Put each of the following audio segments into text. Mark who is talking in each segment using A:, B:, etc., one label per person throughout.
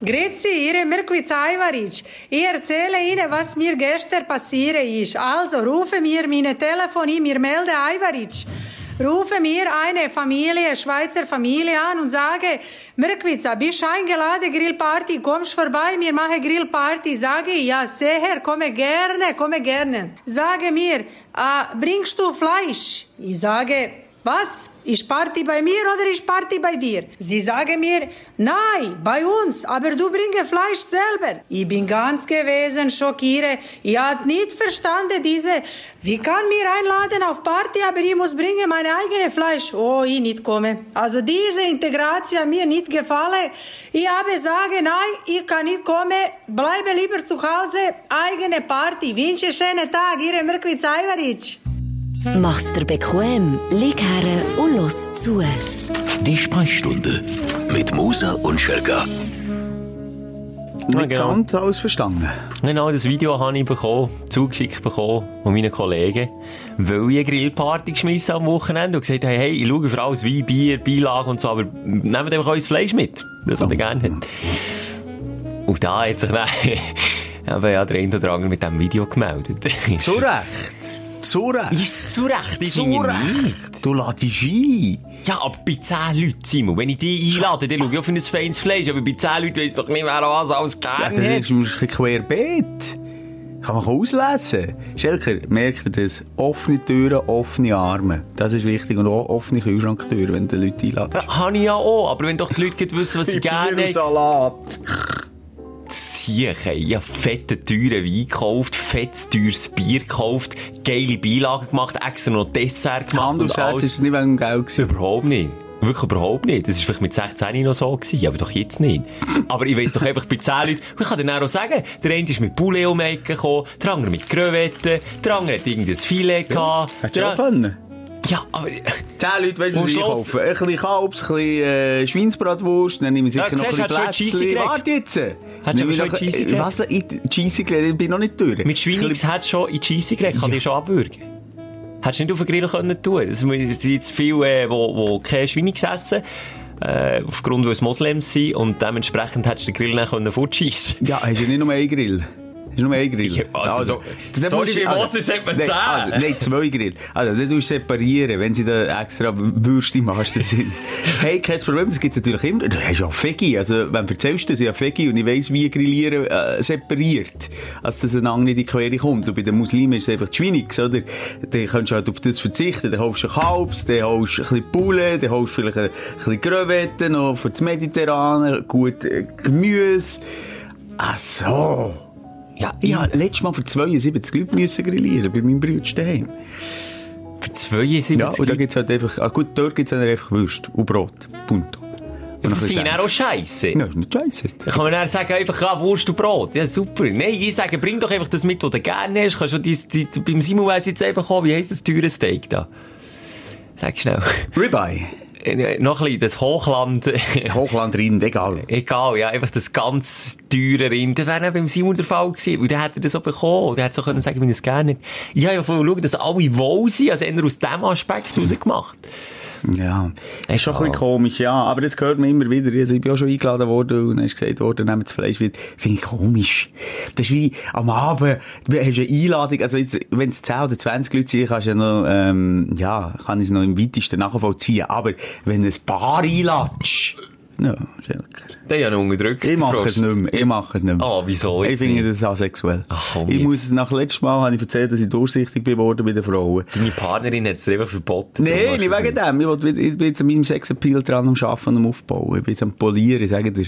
A: Grüezi, Ihre Mirkwitz Aivaric. Ich erzähle Ihnen, was mir gestern passiert ist. Also, rufe mir meine Telefon in, mir melde Aivaric. Rufe mir eine Familie, Schweizer Familie an und sage, Mirkwitz, bist eingeladen, Grillparty, kommst vorbei, wir machen Grillparty. Sage ich, ja, sehr, komme gerne, komme gerne. Sage mir, äh, bringst du Fleisch? Ich sage, was? Ist Party bei mir oder ist Party bei dir? Sie sagen mir, nein, bei uns, aber du bringe Fleisch selber. Ich bin ganz gewesen, schockiere. Ich hab nicht verstanden diese, wie kann mir einladen auf Party, aber ich muss bringen mein eigenes Fleisch. Oh, ich nicht komme. Also diese Integration hat mir nicht gefallen. Ich habe sagen, nein, ich kann nicht kommen, bleibe lieber zu Hause, eigene Party. Wünsche schönen Tag, Ihre Mirkwitz Aivaric.
B: Mach's dir bequem, lieg her und los zu.
C: Die Sprechstunde mit Musa und Schelga.
D: Nicht
E: genau.
D: ganz alles verstanden.
E: Genau, das Video habe ich bekommen, zugeschickt bekommen von meinen Kollegen, weil ich eine Grillparty geschmissen am Wochenende und gesagt habe, hey, ich schaue für alles Wein, Bier, Beilage und so, aber nehmt einfach euer Fleisch mit. Das, was ihr gerne habt. Und da hat sich dann ja der eine oder andere mit diesem Video gemeldet.
D: Zu Recht. Zu Recht.
E: Ist es zu Recht? Ich.
D: Du ladest ein.
E: Ja, aber bei 10 Leuten, Simon, wenn ich die einlade, dann schaue ich für ein feines Fleisch, aber bei 10 Leuten weiss doch nicht, wer was alles
D: Ja,
E: gerne
D: das
E: hat.
D: ist ein bisschen querbeet. Kann man auslesen. Schelker, merkt ihr das? Offene Türen, offene Arme. Das ist wichtig. Und auch offene Kühlschranktüren, wenn du Leute einladest.
E: Ja, habe ich ja auch, aber wenn doch die Leute wissen, was sie gerne.
D: Salat.
E: Siechen, ich habe fette, teure Wein gekauft, fettes, teures Bier gekauft, geile Beilagen gemacht, extra noch Dessert gemacht
D: Hand aufs Herz ist es nicht wegen Geld gewesen.
E: Überhaupt nicht. Wirklich überhaupt nicht. Das war vielleicht mit 16 noch so gewesen, aber doch jetzt nicht. Aber ich weiss doch einfach bei 10 Leuten, ich kann dir auch sagen, der eine ist mit Poulet um gekommen, der andere mit Crevetten, der andere hat irgendein Filet gehabt.
D: Hättest du
E: der. Ja, aber...
D: Zehn Leute, weißt du, was ich kaufe? Ein bisschen Kalbs, ein bisschen äh, Schweinsbratwurst, dann nehme ich sicher
E: Ja,
D: noch ein bisschen Plätzchen. Warte jetzt!
E: Du schon
D: noch-
E: Cheesy gekriegt?
D: Was? Ich, Cheesy gekriegt, ich bin noch nicht durch.
E: Mit hättest du schon in Cheesy gekriegt, kann dir schon abwürgen. Hättest du nicht auf den Grill können tun. Es sind jetzt viele, äh, wo, wo kein Schweinungs essen. Äh, aufgrund, weil es Moslems sind. Und dementsprechend hättest du den Grill dann können fortschiessen
D: Ja, hast du nicht nur einen Grill? Du nur einen Grill?
E: Ja, also so-
D: dann
E: sorry,
D: du-
E: bei Moses hat man
D: nein,
E: zehn.
D: also, nein, zwei Grill. Also, das musst du separieren, wenn sie da extra Würste machst, das sind. Hey, kein Problem, das gibt's natürlich immer. Du hast ja Veggie. Also, wenn du erzählst, dass ich Veggie und ich weiss, wie Grillieren, äh, separiert. Also, dass einander nicht in die Quere kommt. Und bei den Muslimen ist es einfach Schweinix, oder? Dann kannst du halt auf das verzichten. Dann holst du Kalbs, dann holst du ein bisschen Poulet, dann holst du vielleicht ein, ein bisschen Crevetten noch für das Mediterrane, gut äh, Gemüse. Ach so. Ja, ich habe letztes Mal für 72 Leute müssen grillieren bei meinem Bruder daheim.
E: Für 72
D: Ja, und da gibt's halt einfach, ah gut, dort gibt's dann einfach Würst und Brot. Punto.
E: Ja, das finde ich dann auch scheisse.
D: Ja, ist nicht scheisse.
E: Dann kann man dann sagen, einfach, ja, Wurst und Brot. Ja, super. Nein, ich sage, bring doch einfach das mit, was du gerne hast. Kannst du die, die, beim Simon jetzt einfach auch, wie heisst das teure Steak da? Sag schnell.
D: Ribeye.
E: Äh, Noch ein bisschen das Hochland.
D: Hochlandrind, egal.
E: Egal, ja, einfach das ganz teure Rind. Das wäre beim Simon der Fall gewesen. Und dann hätte er das auch bekommen. Und er hätte so können sagen, wie er es gerne nicht. Ich habe ja vorher schauen, dass alle wohl sind. Also eher aus diesem Aspekt rausgemacht.
D: Ja. Ist schon ein bisschen komisch, ja. Aber das hört man immer wieder. Also ich bin auch schon eingeladen worden und dann ist gesagt worden, nehmt das Fleisch wieder. Finde ich komisch. Das ist wie am Abend, du hast eine Einladung, also jetzt, wenn es 10 oder 20 Leute sind, kannst du ja noch, ähm, ja, kann ich es noch im weitesten nachvollziehen. Aber wenn du ein Paar einladest, ja.
E: Der ja noch unterdrückt.
D: Ich mache es nicht mehr. Ich mache es nicht mehr.
E: Ah, wieso
D: Ich finde das asexuell.
E: Ach, komm
D: ich
E: jetzt.
D: muss es nach letztem Mal, habe ich erzählt, dass ich durchsichtig geworden bei den Frauen.
E: Deine Partnerin hat es dir einfach verboten.
D: Nein, nicht wegen dem. Ich, will, ich bin jetzt an meinem Sexappeal dran am Arbeiten und am Aufbauen. Ich bin jetzt am Polieren, sage dir.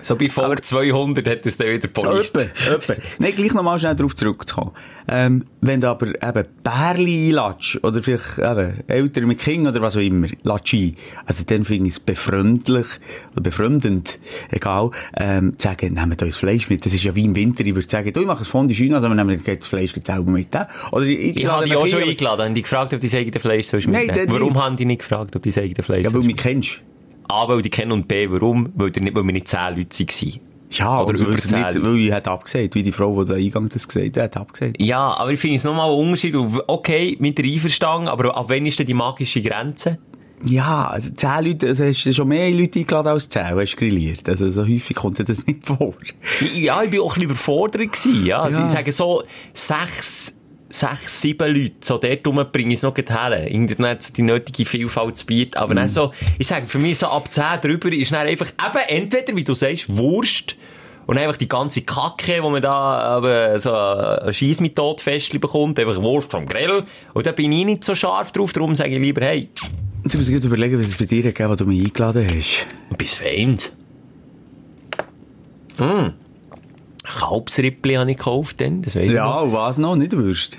E: So bei Folge 200 hat er es dann wieder poliert.
D: Öppe. Nein, gleich nochmal schnell darauf zurückzukommen. Ähm, wenn du aber eben Bärli einlatsch, oder vielleicht eben Eltern mit Kindern oder was auch immer, latsch ein, also dann finde ich es befremdlich, oder befremdend, egal, ähm, zu sagen, nehmt euch Fleisch mit. Das ist ja wie im Winter, ich würde sagen, du, ich mache ein Fondue China, also wir nehmen das Fleisch selber mit. äh? Oder ich,
E: Ich habe
D: lade
E: dich auch schon
D: ein,
E: eingeladen. Haben die gefragt, ob die das eigene Fleisch sollst
D: Nein,
E: mitnehmen? Warum
D: nicht.
E: haben die nicht gefragt, ob die das eigene Fleisch
D: Ja, weil du mich kennst.
E: A, weil die kennen und B, warum? Weil, die weil wir nicht 10 Leute waren.
D: Ja,
E: Oder über
D: weil, es
E: 10.
D: nicht, weil ich hat abgesagt, wie die Frau, die da eingang das gesagt hat, hat abgesagt.
E: Ja, aber ich finde es nochmal ein Unterschied. Okay, mit der Einverstanden, aber ab wann ist denn die magische Grenze?
D: Ja, also zehn Leute, also hast du schon mehr Leute eingeladen als zehn, hast du grilliert. Also so häufig kommt dir das nicht vor.
E: Ja, ich war auch ein bisschen überfordert gewesen, ja. Also
D: Ja.
E: ich sage so, sechs, sechs, sieben Leute, so dort rum bringe ich es noch her. Internet so die nötige Vielfalt zu bieten. Aber dann so, ich sage, für mich so ab 10 drüber ist dann einfach eben entweder, wie du sagst, Wurst, und einfach die ganze Kacke, wo man da eben so ein Schiess mit Todfestchen bekommt, einfach Wurst vom Grill. Und da bin ich nicht so scharf drauf, darum sage ich lieber, hey,
D: Jetzt muss ich überlegen, was es bei dir gegeben was du mich eingeladen hast.
E: bis Feind. Hm. Kalbsrippli habe ich gekauft dann, das weiß ich noch.
D: Ja, und was noch? Nicht Würst?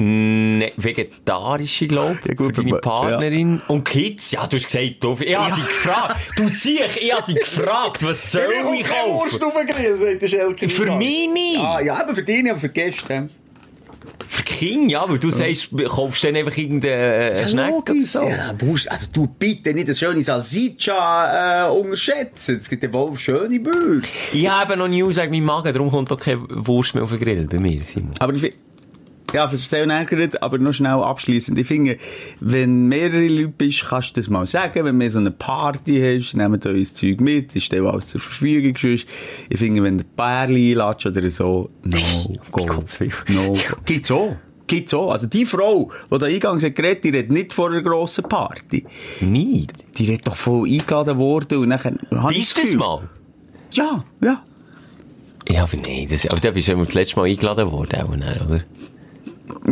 E: Ne, vegetarische, glaube ich,
D: Ja, gut,
E: für deine Partnerin. Und Kids, ja, du hast gesagt, du, ich hab dich gefragt. Du siehst, ich hab dich gefragt, was soll ich kaufen?
D: auf den Grill, sagt der Schelke.
E: Für mich nicht.
D: Ah, ja, aber für dich, aber für Gäste.
E: Für Kinder, ja, weil du sagst, kaufst dann einfach irgendeinen Schneck oder so.
D: Ja, Wurst, also du bitte nicht das schöne Salsiccia äh, unterschätzen. Es gibt ja wohl schöne Bürger.
E: Ich habe noch nie gesagt, mein Magen, darum kommt doch keine Wurst mehr auf den Grill bei mir, Simon.
D: Aber ich ja, das ist sehr ärgert, aber noch schnell abschließend. Ich finde, wenn mehrere Leute bist, kannst du das mal sagen. Wenn du so eine Party hast, nehmen wir uns Zeug mit, ist dir alles zur Verfügung. Ich finde, wenn du Bärli einlädst oder so, no go. No go. Gibt's auch. Gibt's auch. Also die Frau, die da eingangs hat geredet, die redet nicht vor einer grossen Party.
E: Nicht?
D: Die redet doch von eingeladen worden und nachher...
E: Bist du das mal?
D: Ja, ja.
E: Ja, aber nein, das, aber da bist du ja das letzte Mal eingeladen worden, auch, oder?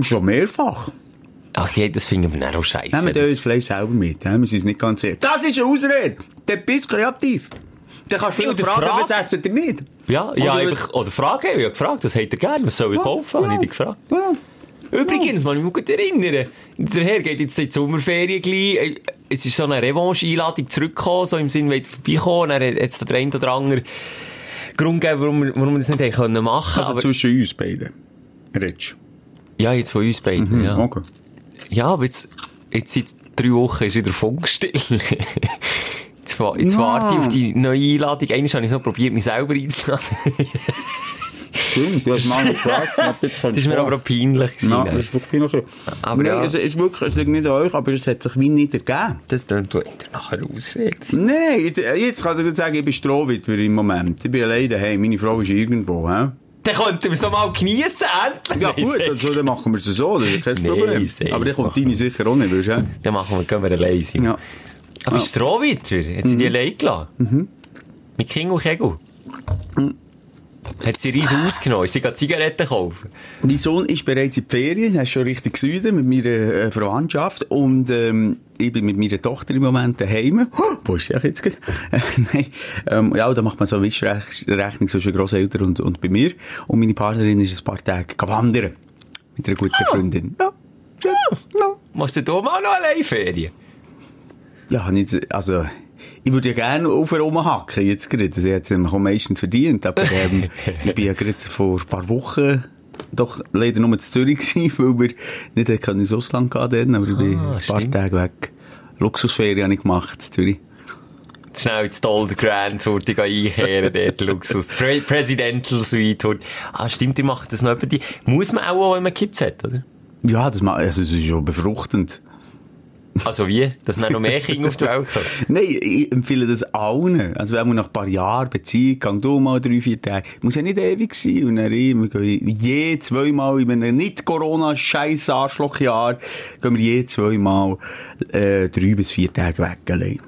D: Schon mehrfach.
E: Ach ja, das finden wir dann auch scheiße.
D: Nehmen wir uns Fleisch selber mit. Ja? Wir sind uns nicht ganz sicher. Das ist eine Ausrede. Dann bist du kreativ. Dann kannst du
E: Ja,
D: fragen,
E: Frage-
D: was essen ihr nicht?
E: Ja, ja,
D: Oder-
E: einfach, oder Frage, ich habe gefragt, was habt ihr gerne, was soll ich kaufen, habe ich dich gefragt.
D: Ja.
E: Übrigens, man, ich muss mich erinnern, der Herr geht jetzt in die Sommerferien gleich, Äh, es ist so eine Revanche-Einladung zurückgekommen, so im Sinne, wenn vorbeikommen, dann hat jetzt der eine oder andere Grund gegeben, warum, wir- warum wir das nicht haben können machen.
D: Also zwischen uns beiden. Redst
E: ja, jetzt von uns beiden, ja.
D: Okay.
E: Ja, aber jetzt, jetzt seit drei Wochen ist wieder Funkstill. Jetzt, wa- jetzt
D: Ja.
E: warte ich auf die neue Einladung. Einmal habe ich noch probiert, mich selber einzuladen.
D: Stimmt, du hast mal gefragt. Das
E: Das ist mir aber auch peinlich gewesen.
D: Ja,
E: ne?
D: das ist wirklich noch
E: Aber
D: Nein,
E: ja.
D: es ist wirklich, es liegt nicht an euch, aber es hat sich wie nicht ergeben.
E: Das klingt doch nachher Ausrede.
D: Nein, jetzt, jetzt kann ich sagen, ich bin Strohwitwer im Moment. Ich bin allein daheim, meine Frau ist irgendwo, hä?
E: Dann könnten wir es mal geniessen, endlich.
D: Ja gut, also, dann machen wir es so, das ist kein
E: Nee,
D: Problem.
E: safe
D: aber dann kommt deine sicher auch nicht, du? hä?
E: Dann machen wir, gehen wir allein sein.
D: Ja.
E: Aber ist Strohwitwer? Hat sie die allein gelassen? Mhm. Mit King und Kegel? Hat sie riesen ausgenommen? Sie geht Zigaretten kaufen?
D: Mein Sohn ist bereits in die Ferien, er ist schon richtig Süden mit meiner äh, Verwandtschaft und ähm, ich bin mit meiner Tochter im Moment daheim. Oh, wo ist sie jetzt? Äh, Nein, ähm, ja, da macht man so eine Wischrechnung zwischen Grosseltern und, und bei mir. Und meine Partnerin ist ein paar Tage wandern mit einer guten Freundin. Ja, schön. Ja.
E: Machst du da mal noch allein Ferien?
D: Ja, nicht, also, ich würde ja gerne auf rumhacken, jetzt gerade. Sie hat es meistens verdient, aber, ähm, ich bin ja gerade vor ein paar Wochen doch leider nur in Zürich gewesen, weil wir nicht können ins Ausland gehen dann, aber ich bin
E: Ah,
D: ein paar
E: stimmt.
D: Tage weg. Luxusferien habe ich gemacht, in Zürich.
E: Schnell ins Dolder Grand Horti einkehren, dort Luxus. Pre Presidential Suite Horti. Ah, stimmt, die machen das noch über die. Muss man auch, wenn man Kids hat, oder?
D: Ja, das, ma- also, das ist schon befruchtend.
E: Also wie? Dass dann noch mehr Kinder auf die Welt kommen?
D: Nein, ich empfehle das allen. Also, wenn man nach ein paar Jahren Beziehung, gang du mal drei, vier Tage. Muss ja nicht ewig sein. Und dann wir gehen je zweimal, in einem nicht-Corona-Scheiß-Arschlochjahr, gehen wir je zweimal, äh, drei bis vier Tage weg allein.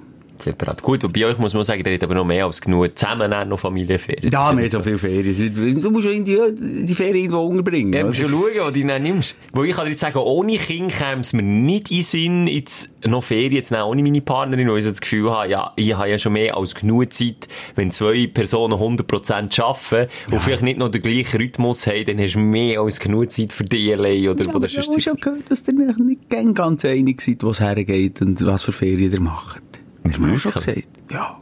E: Separat. Gut, und bei euch muss man sagen, ihr habt aber noch mehr als genug. Zusammen dann noch Familienferien.
D: Ja, wir haben so viele Ferien. Du musst ja die, die Ferien irgendwo unterbringen.
E: Ja, du musst schon schauen, wo du dann nimmst. Wo ich kann dir jetzt sagen, ohne Kind käme es mir nicht in den Sinn, jetzt noch Ferien zu nehmen, ohne meine Partnerin, weil ich das Gefühl habe, ja, ich habe ja schon mehr als genug Zeit, wenn zwei Personen 100% arbeiten und vielleicht nicht noch den gleichen Rhythmus haben, dann hast du mehr als genug Zeit für die allein oder
D: Ja,
E: wo das
D: du
E: sonst
D: hast schon gehört, dass ihr nicht ganz einig seid, wo es hergeht und was für Ferien ihr macht. Hast du mir auch schon gesagt? Ja.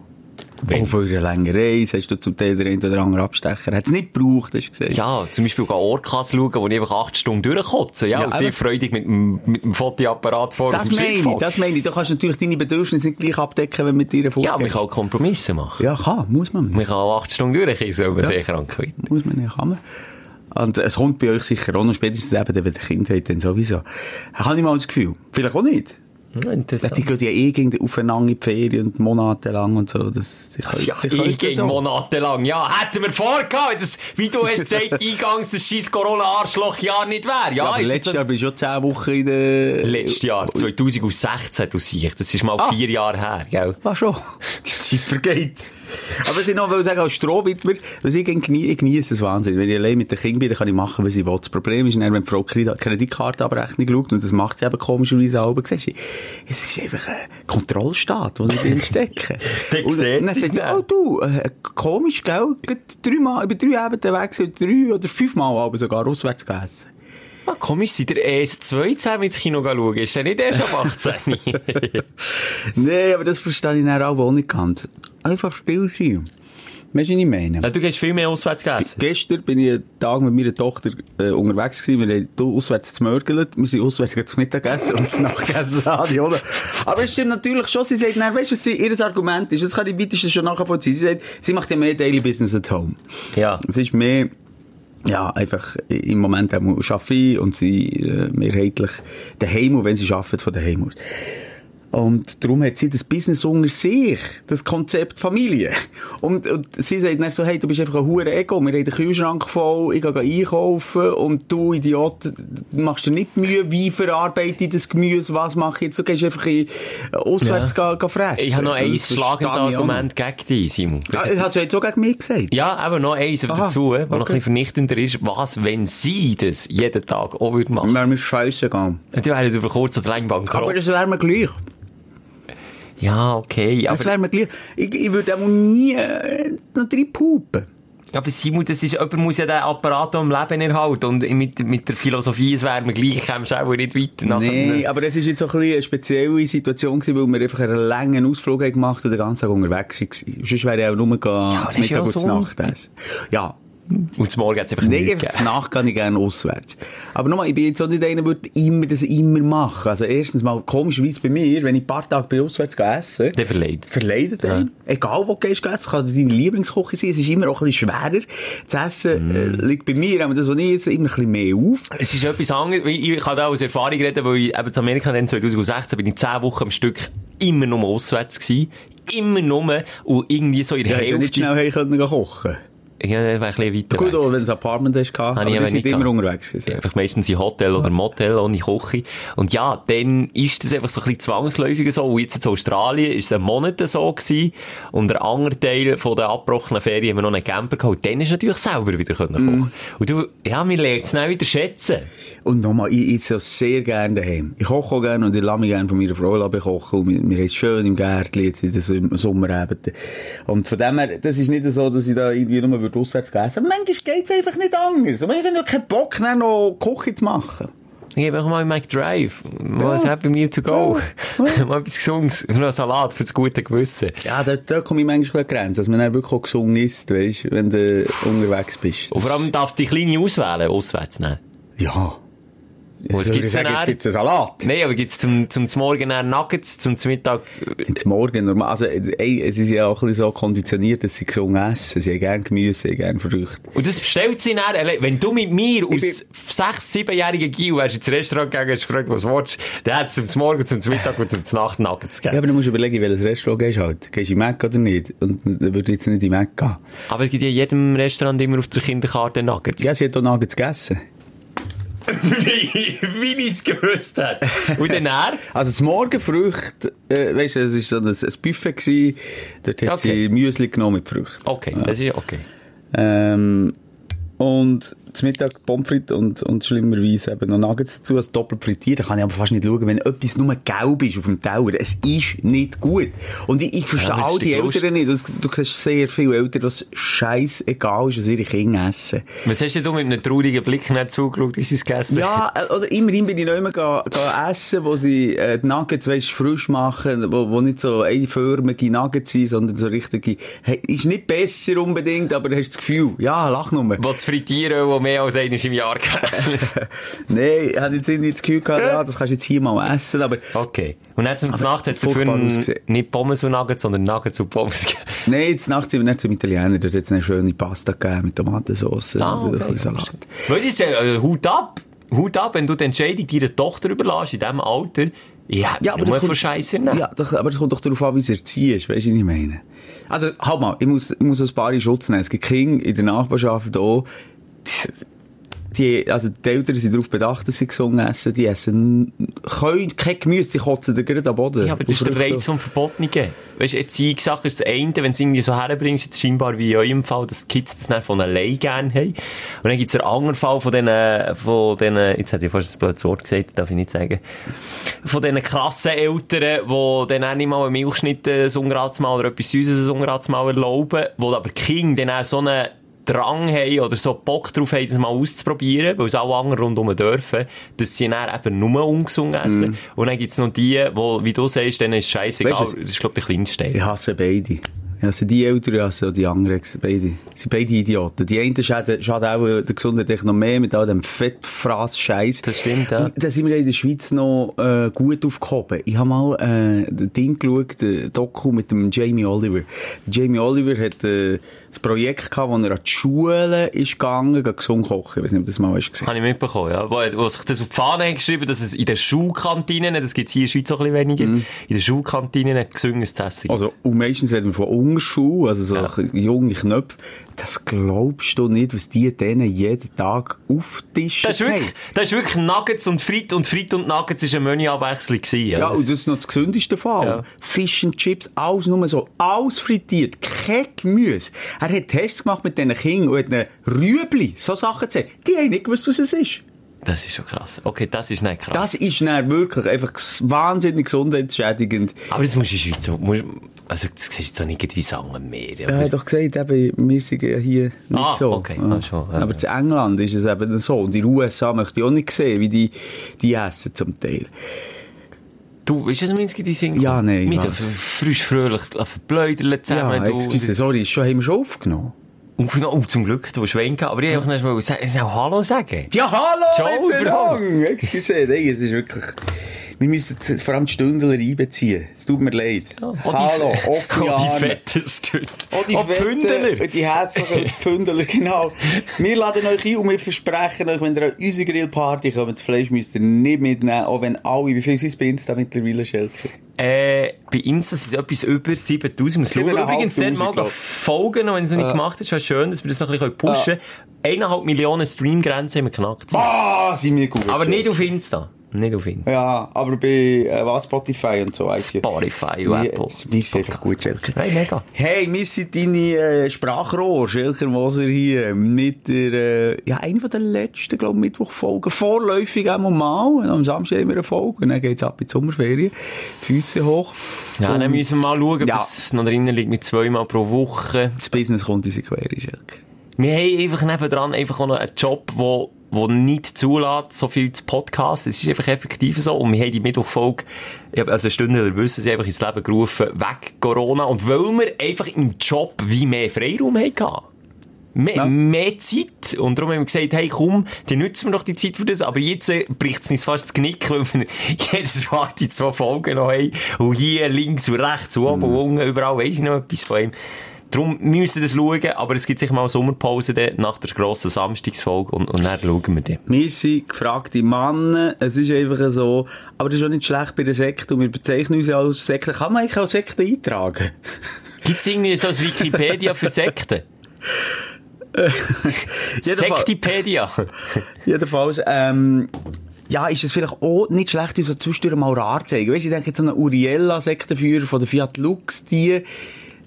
E: Wenn-
D: Auch für eine lange Reise hast du zum Teil den einen oder anderen Abstecher. Hat es nicht gebraucht, hast du gesagt.
E: Ja, zum Beispiel gehen Orcas schauen, wo ich einfach acht Stunden durchkotze. Ja,
D: Ja,
E: und sehr freudig mit, dem- mit dem Fotoapparat vor
D: Das
E: auf
D: meine ich, das meine ich. Du kannst natürlich deine Bedürfnisse nicht gleich abdecken, wenn du mit dir
E: Ja,
D: vorgehst.
E: man kann auch Kompromisse machen.
D: Ja, kann, muss man.
E: Man kann acht Stunden durchkissen, wenn man
D: Ja.
E: sehr krank wird.
D: Muss man nicht, kann man. Und es kommt bei euch sicher auch noch spätestens eben, wenn ihr Kind habt, dann sowieso. Habe ich mal das Gefühl. Vielleicht auch nicht.
E: Ja,
D: Ja,
E: interessant.
D: die gehen ja eh gegen aufeinander in die Ferien und monatelang und so. Das, die können,
E: Ja, ich ging
D: so.
E: monatelang. Ja, hätten wir vorgehabt, wenn das, wie du hast gesagt, eingangs das scheiß Corona-Arschloch-Jahr nicht wäre. Ja,
D: Ja, letztes Jahr bist du schon 10 Wochen in der...
E: Letztes Jahr, 2016, du siehst. Das ist mal
D: Ah.
E: vier Jahre her, gell?
D: War schon. Die Zeit vergeht. Aber was ich noch will sagen, als Strohwitwer, was ich genie- ich genieße es Wahnsinn. Wenn ich allein mit den Kindern bin, dann kann ich machen, was ich will. Das Problem ist, dann, wenn die Frau Kreditkartenabrechnung schaut, und das macht sie eben komischerweise auch, siehst du, es ist einfach ein Kontrollstaat, wo sie drin stecken. Und, dann sagt sie, oh du, äh, komisch, gell? Gerade Dreimal, über drei Ebenen weg drei oder fünfmal aber sogar auswärts gegessen.
E: Ah, komisch, seid ihr erst zwei zusammen ins Kino schauen? Ist der nicht erst ab 18?
D: Nee, aber das verstehe ich dann auch nicht ganz. Einfach still sein. Weißt du, was ich meine?
E: Ja, du gehst viel mehr auswärts gegessen.
D: Gestern bin ich einen Tag mit meiner Tochter äh, unterwegs gewesen. Wir haben auswärts zu Mörgelt. Wir sind auswärts gerade zu Mittag gegessen und zu Nacht gegessen. habe, oder? Aber es stimmt natürlich schon. Sie sagt, dann, weißt du, was sie, ihr Argument ist? Das kann ich weitesten schon nachvollziehen. Sie sagt, sie macht ja mehr Daily Business at home.
E: Ja.
D: Es ist mehr, ja, einfach im Moment arbeite ich und sie äh, mehrheitlich daheim, und wenn sie arbeitet, von daheim aus. Und darum hat sie das Business unter sich, das Konzept Familie. Und, und sie sagt dann so, hey, du bist einfach ein hure Ego, wir haben den Kühlschrank voll, ich gehe einkaufen und du Idiot, machst dir nicht Mühe, wie verarbeite ich das Gemüse, was mache ich jetzt, du gehst einfach in, äh, auswärts
E: Ja.
D: gehen, gehen fressen.
E: Ich habe noch ein schlagendes Argument gegen dich, Simon.
D: noch. Ah, das hast du jetzt auch gegen mich gesagt.
E: Ja, aber noch eins
D: Aha,
E: dazu, was noch ein
D: okay.
E: bisschen vernichtender ist. Was, wenn sie das jeden Tag auch würden machen?
D: Wäre mir scheißegal.
E: Dann wären über kurz oder lang bankrott.
D: Aber das wäre mir gleich.
E: Ja, okay.
D: Das
E: Aber,
D: wäre mir gleich. Ich, ich würde auch nie äh, noch drin pupen.
E: aber Simon, das ist, jemand muss ja den Apparat am Leben erhalten. Und mit, mit der Philosophie, es wäre mir gleich, ich käme auch nicht weiter.
D: Nee, aber das ist jetzt so ein eine spezielle Situation gewesen, weil wir einfach einen langen Ausflug haben gemacht und den ganzen Tag unterwegs waren. Sonst wäre ich auch nur gehen,
E: das
D: zum
E: ja
D: Mittag und zum
E: Sonntag.
D: Nacht. Ja.
E: Und zum Morgen hat es einfach
D: Nein,
E: nicht
D: zur Nacht kann ich gerne auswärts. Aber nochmal, ich bin jetzt auch nicht einer, der immer das immer machen. Also erstens mal, komischerweise bei mir, wenn ich ein paar Tage bei auswärts essen,
E: Der verleidet.
D: verleidet einen. Egal, wo du gehst essen, kann deine Lieblingskoche sein. Es ist immer auch ein bisschen schwerer. Das Essen
E: Mm.
D: äh, liegt bei mir, aber das, was ich jetzt immer ein bisschen mehr auf.
E: Es ist etwas anderes. Ich, ich kann da aus Erfahrung reden, weil ich eben zu Amerika dann 2016 bin ich 10 Wochen am Stück immer nur auswärts gewesen. Immer nur. Und irgendwie so in der
D: hast ja nicht
E: Hälfte.
D: schnell heim können kochen.
E: Ja, das war ein bisschen weiter
D: Gut, wenn du ein Apartment gehabt,
E: Habe
D: aber
E: ich
D: die sind immer unterwegs gewesen.
E: Einfach meistens in Hotel oder Motel ohne Küche. Und ja, dann ist das einfach so ein bisschen zwangsläufig so. Und jetzt in Australien ist es einen Monat so gewesen. Und der andere Teil von der abgebrochenen Ferien haben wir noch einen Camper. Und dann ist natürlich selber wieder können kochen. Und du, ja, man lernt es dann wieder schätzen.
D: Und nochmal, ich esse sehr gerne daheim. Ich koche auch gerne und ich lasse mich gerne von meiner Frau bekochen. Und wir, wir haben es schön im Gärtchen jetzt in den Som- Sommerabenden. Und von dem her, das ist nicht so, dass ich da irgendwie nur würde auswärts gehen. Aber manchmal geht es einfach nicht anders. Und manchmal habe ich keinen Bock, noch Küche zu machen.
E: Ich gebe mal in McDrive. Mal ein Happy Meal to go. mal etwas Gesundes. Und noch einen Salat für das gute Gewissen.
D: Ja, da, da komme ich manchmal an die Grenze, dass man dann wirklich auch gesund isst, weißt, wenn du unterwegs bist.
E: Und vor allem darfst du die Kleine auswählen, auswärts nehmen.
D: Ja.
E: Und es
D: Jetzt würde
E: gibt's
D: sagen, jetzt gibt's einen Salat.
E: Nein, aber gibt's zum, zum Morgen dann Nuggets, zum Mittag
D: Jetzt morgen normal. Also, ey, es ist ja auch ein bisschen so konditioniert, dass sie gesund essen. Sie haben gerne Gemüse, sie haben gerne Früchte.
E: Und das bestellt sie dann, wenn du mit mir aus sechs, siebenjährigen Gil wärst ins Restaurant gegangen, hast gefragt, was willst du, dann hättest du zum Morgen, zum Mittag und zum Nacht Nuggets
D: Ja,
E: gegeben.
D: aber du musst überlegen, welches Restaurant gehst du halt. Gehst du in Mac oder nicht? Und dann würde jetzt nicht in Mac gehen.
E: Aber es gibt ja in jedem Restaurant immer auf der Kinderkarte Nuggets.
D: Ja, sie hat auch Nuggets gegessen.
E: Wie, wie ich es gewusst hätte. Und dann er,
D: Also zum Morgen Früchte, äh, weißt du, es war so ein, ein Buffet gewesen. Dort hat
E: Okay.
D: sie Müsli genommen mit Früchten.
E: okay, das ist okay.
D: Ähm, und zum Mittag Pommes frites und, und schlimmerweise eben noch Nuggets dazu, als doppelt frittiert. Da kann ich aber fast nicht schauen, wenn etwas nur gelb ist auf dem Teller. Es ist nicht gut. Und ich, ich verstehe
E: Ja,
D: all die Eltern nicht. Du, du siehst sehr viele Eltern, dass scheißegal ist, was ihre Kinder essen.
E: Was hast du mit einem traurigen Blick nicht zugeschaut, wie sie es gegessen
D: Ja, äh, oder immerhin bin ich noch immer ga, ga essen, wo sie äh, die Nuggets weißt, frisch machen, wo, wo nicht so einförmige Nuggets sind, sondern so richtige. Hey, ist nicht besser unbedingt, aber du hast das Gefühl, ja, lach nur.
E: Wo das Frittieren, wo mehr als einmal im Jahr gegessen
D: Nein, ich hatte jetzt irgendwie das Gefühl gehabt, ja, das kannst du jetzt hier mal essen, aber
E: Okay. Und dann zum Nacht hat es dafür ein- nicht Pommes und Nuggets, sondern Nuggets und Pommes gegeben.
D: nein, jetzt nachts sind wir nicht zum Italiener, dort hat es eine schöne Pasta gegeben mit Tomatensauce
E: Ah,
D: und ein
E: okay.
D: bisschen Salat.
E: Weil ich sage, äh, Hut ab. Hut ab, wenn du die Entscheidung deiner Tochter überlässt, in diesem Alter, Ja,
D: Ja, aber das kommt,
E: Scheiße nehmen.
D: ja, das, aber das kommt doch darauf an, wie es erziehst, weißt du, was ich meine? Also, halt mal, ich muss, ich muss ein paar in Schutz nehmen. Es gibt Kinder in der Nachbarschaft hier, die, die, also die Eltern sind darauf bedacht, dass sie gesungen essen, die essen, können kein Gemüse, die kotzen da gerade am Boden.
E: Ja, aber das ist der. Reiz vom Verbotenen. Weißt du, Erziehungssache ist das eine, wenn du es irgendwie so herbringst, jetzt scheinbar wie in eurem Fall, dass die Kids das dann von allein gerne haben. Und dann gibt es einen anderen Fall von diesen, von diesen, jetzt hätte ich fast ein blödes Wort gesagt, darf ich nicht sagen, von diesen krassen Eltern, die dann auch nicht mal einen Milchschnitt, ein Unratsmal oder etwas Süßes, ein Unratsmal erlauben, wo aber die Kinder dann auch so einen Drang haben oder so Bock drauf haben, das mal auszuprobieren, weil es auch andere rundherum dürfen, dass sie dann eben nur ungesungen essen. Und dann gibt's noch die, wo, wie du sagst, denen ist scheißegal.
D: Weißt du,
E: das ist, glaube ich, der kleinste.
D: Ich hasse beide. Hasse die Eltern, hasse auch die anderen. Beide. Sind beide Idioten. Die einen schaden, schaden auch der Gesundheit noch mehr mit all dem Fettfraß-Scheiß.
E: Das stimmt, ja.
D: Da sind wir in der Schweiz noch äh, gut aufgehoben. Ich habe mal äh, ein Ding geschaut, ein Doku mit dem Jamie Oliver. Jamie Oliver hat äh, ein Projekt gehabt, wo er an die Schule ist gegangen, gesund kochen. Ich weiß nicht, ob du das mal hast gesehen.
E: Habe ich mitbekommen, ja. Wo, wo sich das auf die Fahne hat geschrieben, dass es in den Schulkantinen, das gibt's hier in der Schweiz auch ein bisschen weniger, in den Schulkantinen gesungen zu essen.
D: Also, und meistens reden wir von Unterschuh, also so
E: Ja.
D: junge Knöpfe. Das glaubst du nicht, was die denen jeden Tag auftischen.
E: Das ist wirklich, das ist wirklich Nuggets und Frit und Frit und Nuggets ist eine Menüabwechslung gewesen.
D: Ja, und das ist noch das gesündeste Fall.
E: Ja.
D: Fish and Chips, alles nur so, alles frittiert, kein Gemüse. Er hat Tests gemacht mit diesen Kindern und hat ihnen Rüebli, so Sachen gesagt. Die haben nicht gewusst, was es ist.
E: Das ist schon krass. Okay, das ist nicht krass.
D: Das ist dann wirklich einfach wahnsinnig gesundheitsschädigend.
E: Aber das musst du in Schweiz so, musst, also das siehst du jetzt auch nicht wie sagen wir.
D: Er hat doch gesagt, eben, wir sind ja hier nicht
E: Ah,
D: so.
E: okay.
D: Ja.
E: Ah, schon, ja,
D: Aber
E: ja.
D: in England ist es eben so. Und in den USA möchte ich auch nicht sehen, wie die, die essen zum Teil.
E: Du, weißt du, was Minski die singen?
D: Ja, nein,
E: Mit frisch, fröhlich, verbläudeln zusammen.
D: ja, excuse, sorry, schon, haben wir schon aufgenommen?
E: Oh, zum Glück, du Schwenk gehabt. Aber ich wollte noch schnell Hallo sagen.
D: Ja, hallo
E: Ciao!
D: Excuse, nee, es ist wirklich... Wir müssen vor allem die Stündler einbeziehen. Es tut mir leid.
E: Die
D: hallo,
E: Fe-
D: offene
E: auch die fetten Stück.
D: Auch die, fetten,
E: Pfündeler.
D: Die hässlichen Pfündeler, genau. Wir laden euch ein und wir versprechen euch, wenn ihr an unsere Grillparty kommt, das Fleisch müsst ihr nicht mitnehmen, auch wenn alle, wie viel sind es bei Insta mittlerweile, Schelker?
E: Äh, bei Insta sind es etwas über 7000. Muss schauen.
D: 7'500,
E: Übrigens, dann mal
D: glaub.
E: folgen, wenn es noch nicht gemacht ist. Wäre schön, dass wir das noch ein bisschen pushen können. Eineinhalb Millionen Streamgrenzen haben wir geknackt.
D: Ah, sind wir gut.
E: Aber nicht auf Insta. Nicht auf Insta.
D: Ja, aber bei äh, was, Spotify und so. eigentlich.
E: Spotify und Apple.
D: Sind einfach gut, Schelker.
E: Nein, mega.
D: Hey, wir sind deine äh, Sprachrohr, Schelker Moser hier, mit der, äh, ja, einer von der letzten, glaube ich, Mittwochfolgen. Vorläufig einmal mal. Und am Samstag haben wir eine Folge. Und dann geht's ab in die Sommerferien. Füße hoch.
E: Ja,
D: Und
E: dann müssen wir mal schauen, ob
D: Ja.
E: das noch drinnen liegt mit zweimal pro Woche.
D: das Business kommt in Quere, Schelker.
E: Wir haben einfach nebendran einfach auch noch einen Job, wo, wo nicht zulässt, so viel zu Podcasten. Es ist einfach effektiv so. Und wir haben die Mittwochfolge, also Stündler wissen sie einfach ins Leben gerufen, weg Corona. Und weil wir einfach im Job wie mehr Freiraum hatten. Mehr,
D: Ja.
E: mehr Zeit. Und darum haben wir gesagt, hey, komm, dann nutzen wir doch die Zeit für das. Aber jetzt äh, bricht es uns fast das Genick, weil wir jedes Mal die zwei Folgen noch haben. Und hier links und rechts und oben und unten, überall weiss ich noch etwas von ihm. Darum müssen wir das schauen, aber es gibt sicher mal eine Sommerpause nach der grossen Samstagsfolge und, und dann schauen wir dann.
D: Wir sind gefragte Männer, es ist einfach so, aber das ist auch nicht schlecht bei der Sekte und wir bezeichnen uns ja als Sekte. Kann man eigentlich auch Sekte eintragen?
E: Gibt es irgendwie so ein Wikipedia für Sekten? Sektipedia.
D: Jedenfalls, ähm, ja, ist es vielleicht auch nicht schlecht, uns so zwischendurch mal rar zu zeigen. Weißt du, ich denke jetzt an einen Uriella-Sektenführer von der Fiat Lux, die,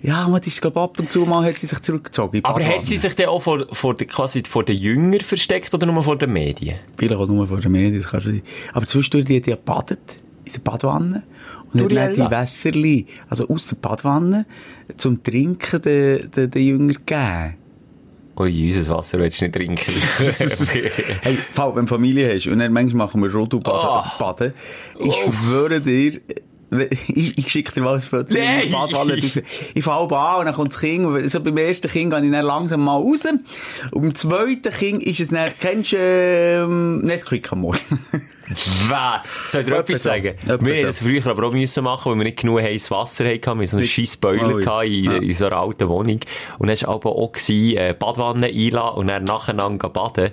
D: ja, man ist, glaub, ab und zu mal hat sie sich zurückgezogen.
E: Aber hat sie sich dann auch vor, vor der, quasi vor den Jüngern versteckt oder nur vor den Medien?
D: Vielleicht auch nur vor den Medien, das kann schon sein. Aber zwischendurch, die hat ja gebadet in der Badwanne. Und hat dann die Wässerli, also aus der Badwanne, zum Trinken den, den, den Jünger gegeben.
E: Ui, unser Wasser willst du nicht trinken.
D: Hey, Fall, wenn du Familie hast, und dann manchmal machen wir Rodelbaden,
E: Oh.
D: baden, ich schwöre dir, ich, ich schicke dir mal ein Foto raus. Ich fange oben an und dann kommt das Kind, so beim ersten Kind gehe ich dann langsam mal raus, und beim zweiten Kind ist es dann, kennst du, ähm, Nesquik am Morgen?
E: Wer? Soll ich dir
D: So
E: etwas
D: so.
E: sagen?
D: Etwas
E: Wir
D: so.
E: haben das früher aber auch müssen machen, weil wir nicht genug heißes Wasser hatten. Wir hatten so einen scheiß Boiler
D: Oh, ja.
E: in,
D: Ja.
E: in so einer alten Wohnung. Und dann war aber auch gewesen, äh, Badwanne einladen und dann nacheinander baden.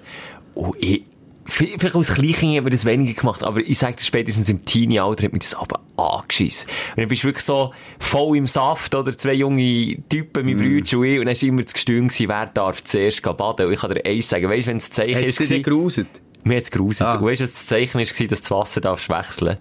E: Und ich, vielleicht als Kleinkind hat man das weniger gemacht, aber ich sag dir spätestens im Teenie-Alter hat mir das aber angeschissen. Und dann bist du wirklich so voll im Saft, oder zwei junge Typen, mein Bruder und ich, und dann war immer das Gestüm, wer darf zuerst baden. Und ich kann dir eins sagen, weißt du, wenn das Zeichen
D: Hat
E: ist,
D: es dich geruset?
E: mir hat's geruset.
D: Ah.
E: Und weißt du, das Zeichen ist, gewesen, dass du das Wasser darfst wechseln?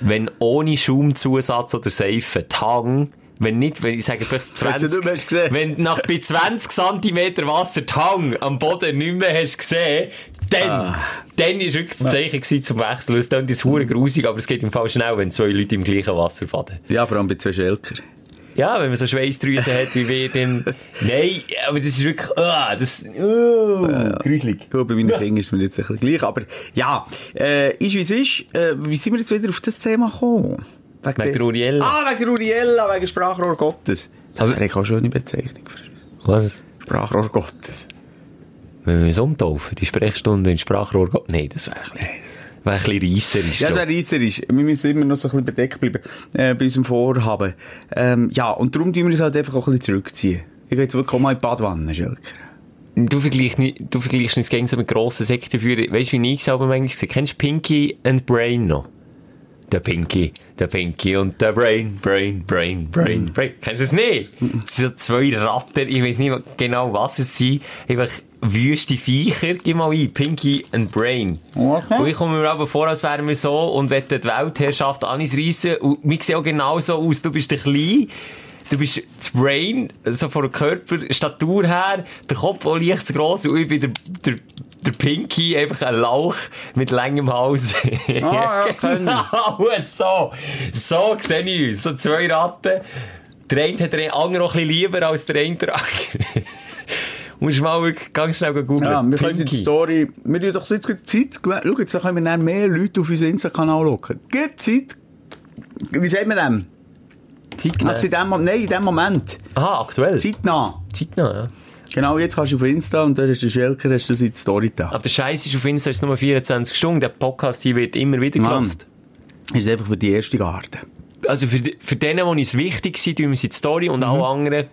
E: Wenn ohne Schaumzusatz oder Seife, die Hang, wenn nicht, wenn ich sage vielleicht
D: Wenn du
E: 20,
D: nicht mehr hast gesehen.
E: wenn nach bei 20 cm Wasser die Hang am Boden nicht mehr hast gesehen, dann,
D: Ah.
E: dann ist wirklich das Zeichen gewesen zum Wechseln. Es klingt jetzt hure grusig, aber es geht im Fall schnell, wenn zwei Leute im gleichen Wasser faden.
D: Ja, vor allem bei zwei Schelker.
E: Ja, wenn man so Schweißdrüsen hat wie wir, dann, nein, aber das ist wirklich, ah, das, oh, gruselig.
D: Ja, bei meinen Kindern ist mir jetzt ein bisschen gleich. Aber ja, äh, ist wie es ist. Äh, wie sind wir jetzt wieder auf das Thema gekommen?
E: Wegen der Uriella.
D: Ah, wegen der Uriella, wegen Sprachrohr Gottes. Das
E: Aber-
D: wäre eine schöne Bezeichnung für uns.
E: Was?
D: Sprachrohr Gottes.
E: Wenn wir uns umtaufen, die Sprechstunde in Sprachrohr, go- nein, das wäre ein bisschen, wäre ein bisschen reisserisch.
D: Ja, der Reizer ist. Wir müssen immer noch so ein bisschen bedeckt bleiben, äh, bei unserem Vorhaben. Ähm, ja, und darum tun wir uns halt einfach auch ein bisschen zurückziehen. Ich gehe jetzt wirklich mal in die Badwanne, Schelker.
E: Du vergleichst nicht, du vergleichst nicht gegen so mit grossen Sektenführern. Weißt du, wie ich es manchmal gesehen Kennst du Pinky and Brain noch? Der Pinky, der Pinky und der Brain, Brain, Brain, Brain, Brain. Kennst du es nicht? Das sind so zwei Ratten, ich weiß nicht genau, was es sind. Einfach wüste Viecher. Gib mal ein, Pinky and Brain.
D: Okay.
E: Und ich komme mir aber vor, als wären wir so und wollen die Weltherrschaft an uns reissen. Und wir sehen auch genau so aus. Du bist der Klein. Du bist das Brain, so von der Körperstatur her, der Kopf auch leicht zu gross und ich bin der, der, der Pinky, einfach ein Lauch mit längem Hals.
D: Ah, ja,
E: genau, so. So sehe ich uns. So zwei Ratten. Der eine hat den anderen auch ein bisschen lieber als der eine. Musst mal wirklich ganz schnell googeln.
D: Ja, wir können
E: Pinky.
D: jetzt die Story, wir tun doch jetzt gerade Zeit, gewählen. schau, jetzt können wir dann mehr Leute auf unseren Insta-Kanal locken. Gibt Zeit, wie sagt man dem?
E: Zeitnah.
D: Also in dem, nein, in dem Moment.
E: Aha, aktuell.
D: Zeitnah.
E: Zeitnah, ja.
D: Genau, jetzt kannst du auf Insta und dann du den Schelker, hast du das in die Story da.
E: Aber der Scheiß ist auf Insta ist nur 24 Stunden. Der Podcast hier wird immer wieder gelost.
D: Ist einfach für die erste Garde.
E: Also für, die- für denen, die es wichtig sind, tun wir sie die Story und alle anderen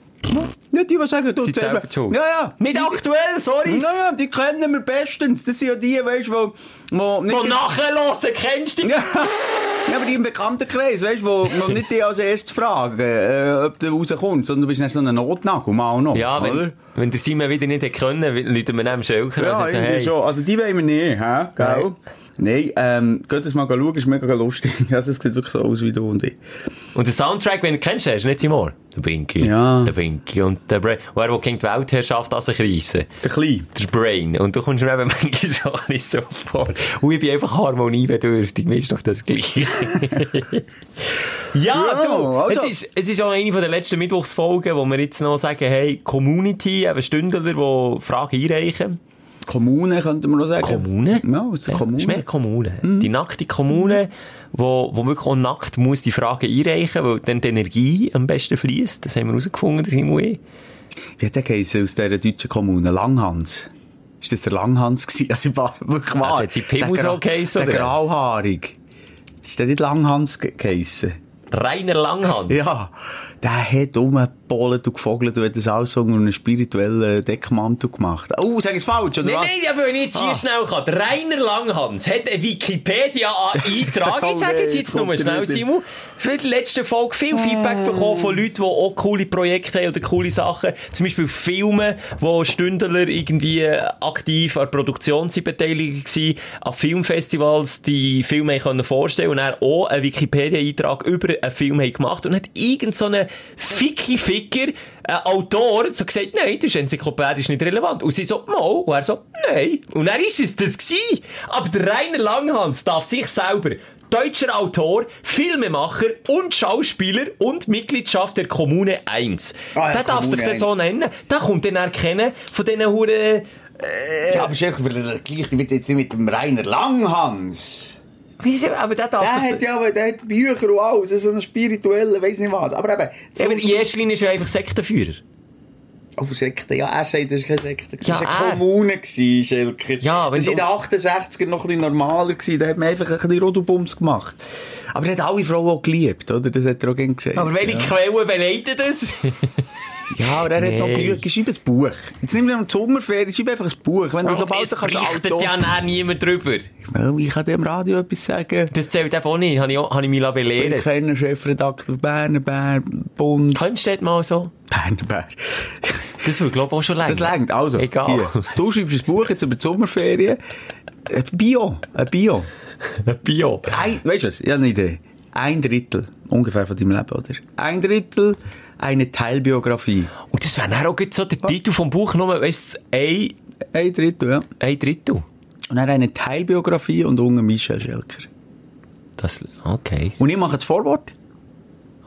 D: Nicht die, die sagen, du
E: sind selber schuld.
D: Ja, ja.
E: Nicht
D: die,
E: aktuell, sorry.
D: Ja, ja, die kennen wir bestens. Das sind ja die, weißt du, wo, wo nicht...
E: Wo nachhören, kennst du die?
D: Ja. ja, aber die im Bekanntenkreis, weißt du, wo, wo nicht die als erstes fragen, äh, ob du rauskommst, sondern du bist nicht so ein Notnagel, mal noch.
E: Ja,
D: oder?
E: wenn, wenn der Simon wieder nicht hätte können, Leute wir neben Schelker
D: Ja,
E: sagen,
D: irgendwie
E: hey,
D: schon. Also die wollen wir nicht, hä? Gell?
E: Nein.
D: Ähm, geht das mal schauen, ist mega lustig. Also, es sieht wirklich so aus wie du und ich.
E: Und der Soundtrack, wenn du kennst, du nicht Simon? Der Pinky,
D: Ja.
E: der Pinky und der Brain. Und er, der gegen die Weltherrschaft an sich reissen.
D: Der Kleine.
E: Der Brain. Und du kommst mir eben manchmal ein bisschen so vor. Und ich bin einfach harmoniebedürftig. Mir ist doch das Gleiche. ja,
D: Ja,
E: du.
D: also-
E: Es, ist, es ist auch eine von der letzten Mittwochsfolgen, wo wir jetzt noch sagen, hey, Community, eben Stündler, die Fragen einreichen.
D: Kommune, könnte man noch sagen.
E: Kommune?
D: Ja, aus der
E: Ja,
D: Kommune.
E: Ist mehr Kommune. Die nackte Kommune, wo, wo wirklich auch nackt muss die Fragen einreichen, weil dann die Energie am besten fließt. Das haben wir herausgefunden, das wir.
D: Wie hat der geheißen aus dieser deutschen Kommune? Langhans. Ist das der Langhans gewesen? Also, war wirklich wahr.
E: Also, hat sie Pimmel
D: Der
E: so
D: Gra-
E: geheissen,
D: Der
E: oder?
D: grauhaarig. Ist der nicht Langhans ge- geheissen?
E: Rainer Langhans.
D: Ja. Der hat rumgepolt und gefogelt und hat das alles unter einen spirituellen Deckmantel gemacht. Oh, sag ich es falsch, oder
E: Nein,
D: was?
E: nein, aber wenn ich jetzt hier
D: Ah.
E: schnell kann. Rainer Langhans hat einen Wikipedia-Eintrag. Ich sage es
D: nein,
E: jetzt
D: kommt
E: schnell. Simon. Für die letzte Folge viel Feedback bekommen von Leuten, die auch coole Projekte haben oder coole Sachen. Zum Beispiel Filme, wo Stündler irgendwie aktiv an der Produktion sind beteiligt waren, an Filmfestivals die Filme können vorstellen und er auch einen Wikipedia-Eintrag über einen Film haben gemacht und hat irgend so einen Ficky-Ficker, ein Autor, so gesagt, nein, das ist enzyklopädisch nicht relevant. Und sie so, mal, und er so, nein. Und er ist es das gewesen. Aber der Rainer Langhans darf sich selber Deutscher Autor, Filmemacher und Schauspieler und Mitgliedschaft der Kommune 1.
D: Ah ja,
E: der darf sich das so
D: 1.
E: nennen. Der kommt dann erkennen von diesen Huren,
D: Ja, aber Schelker, weil er gleich mit, jetzt mit dem Rainer Langhans.
E: Wieso? aber der darf
D: Der hat ja aber, der hat Bücher und alles, so einen spirituellen, weiss nicht was. Aber eben,
E: Ja, aber in erster Linie ist er einfach Sektenführer.
D: Oh, Sekte, ja, er sagt, das ist keine Sekte. Das
E: Ja,
D: war
E: er.
D: eine Kommune, Schelker.
E: Ja, wenn
D: das war in den 80er noch ein bisschen normaler gewesen. Da hat man einfach ein bisschen Rodobums gemacht. Aber er hat alle Frauen auch geliebt, oder? Das hat er auch gerne gesagt.
E: Aber welche
D: ja.
E: Quellen beneiden das?
D: Ja, aber er hat noch
E: Nee.
D: Glück, schreib ein Buch. Jetzt nimm dir am Sommerferien, schreib einfach ein Buch. Wenn du sobald
E: es
D: du kannst, Autor-
E: ja nachher niemand drüber.
D: Well, ich kann dir am Radio etwas sagen.
E: Das zählt eben auch nicht. Habe ich, habe ich mich
D: Ich
E: belehren
D: kenne Chefredakteur Berner Bär, Bund.
E: Könntest du das mal so?
D: Berner Bär.
E: Das würde, glaube ich, auch schon länger.
D: Das längt. Also,
E: Egal.
D: hier. Du schreibst ein Buch jetzt über die Sommerferien. Ein Bio. Ein Bio.
E: Bio.
D: Ein, weißt du was? Ich habe eine Idee. Ein Drittel ungefähr von deinem Leben, oder? Ein Drittel eine Teilbiografie.
E: Und das wäre dann auch so der Titel vom Buch, nur, weißt du, ein,
D: Ein Drittel, ja.
E: ein Drittel.
D: Und dann eine Teilbiografie und unten Michel Schelker.
E: Das, okay.
D: Und ich mache das Vorwort.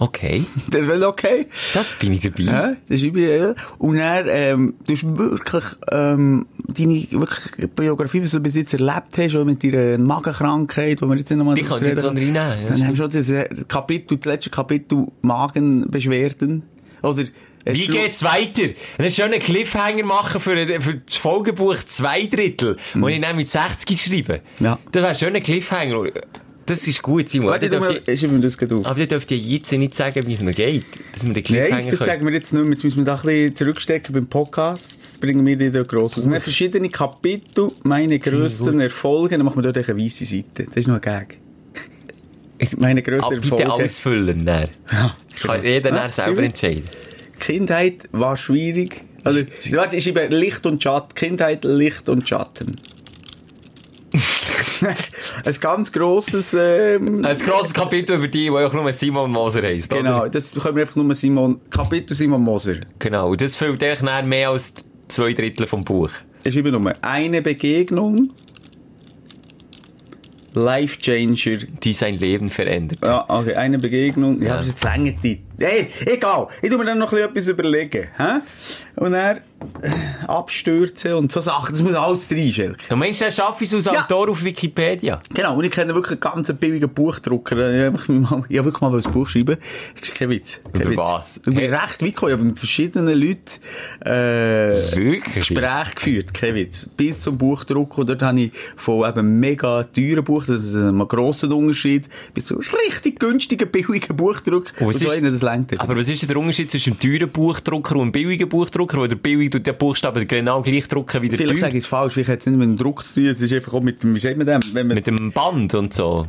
E: Okay.
D: Das will okay.
E: Da bin ich dabei.
D: Ja, das ist ideal. Und dann, ähm, du hast wirklich, ähm, deine, wirklich Biografie, was du bis jetzt erlebt hast, auch mit deiner Magenkrankheit, wo wir jetzt nochmal
E: Die kann ich jetzt so reinnehmen.
D: Dann haben wir schon das äh, Kapitel, das letzte Kapitel Magenbeschwerden. Oder, es
E: Wie
D: schlu-
E: geht's weiter? Einen schönen Cliffhanger machen für, für das Folgebuch zwei Drittel, wo ich mit 60 schreibe.
D: Mhm. Ja.
E: Das wäre ein schöner Cliffhanger. Das ist gut, Simon.
D: Warte,
E: Aber dürft ihr-
D: ich mir das auf.
E: aber ihr dürft ihr jetzt nicht sagen, wie es noch geht. Dass wir den Cliffhanger
D: Nein, das
E: können.
D: sagen wir jetzt nicht mehr. Jetzt müssen wir da ein bisschen zurückstecken beim Podcast. Das bringen wir dir da gross aus. Und dann verschiedene Kapitel, meine grössten Erfolge, dann machen wir dort eine weisse Seite. Das ist noch ein Gag. Meine grössten
E: bitte
D: Erfolge.
E: ausfüllen. Dann.
D: Ja,
E: Kann jeder
D: Ja,
E: dann selber entscheiden.
D: Kindheit war schwierig. Also, warte, ich schreibe Licht und Schatten. Kindheit, Licht und Schatten. ein ganz grosses, ähm,
E: Ein grosses Kapitel über die, wo auch nur Simon Moser heisst.
D: genau,
E: Oder?
D: das können wir einfach nur Simon, Kapitel Simon Moser.
E: Genau. Und das füllt euch dann mehr als zwei Drittel vom Buch.
D: Ich schreibe nur eine Begegnung, Life Changer.
E: Die sein Leben verändert.
D: Ja, okay, eine Begegnung. Ja,
E: Ja.
D: aber jetzt länger die. Hey, egal. Ich tu mir dann noch ein bisschen etwas überlegen. Hä? Und dann äh, abstürzen und so Sachen. Das muss alles drin, Schelke.
E: Du meinst, dann schaffe ich es als
D: Ja.
E: Autor auf Wikipedia?
D: Genau, und ich kenne wirklich einen ganz billigen Buchdrucker. Ich habe wirklich mal ein Buch schreiben. Das ist kein Witz. Kein
E: Über
D: Witz.
E: was?
D: Ich bin recht weit gekommen. Ich habe mit verschiedenen Leuten äh,
E: Wirklich?
D: Gespräche geführt. Kein Witz. Bis zum Buchdruck. Und dort habe ich von eben mega teuren Buch, das ist ein grosser Unterschied, bis zu richtig günstigen, billigen Buchdruck.
E: Und
D: Und, so
E: ist-
D: längt
E: Aber was ist denn der Unterschied zwischen einem teuren Buchdrucker und einem billigen Buchdrucker? Oder der billige tut den Buchstaben genau gleich drucken wie der
D: Vielleicht sage ich es falsch, vielleicht hat es nicht mit dem Druck zu tun, es ist einfach auch mit dem, wie sagt man dem?
E: Mit dem Band und so.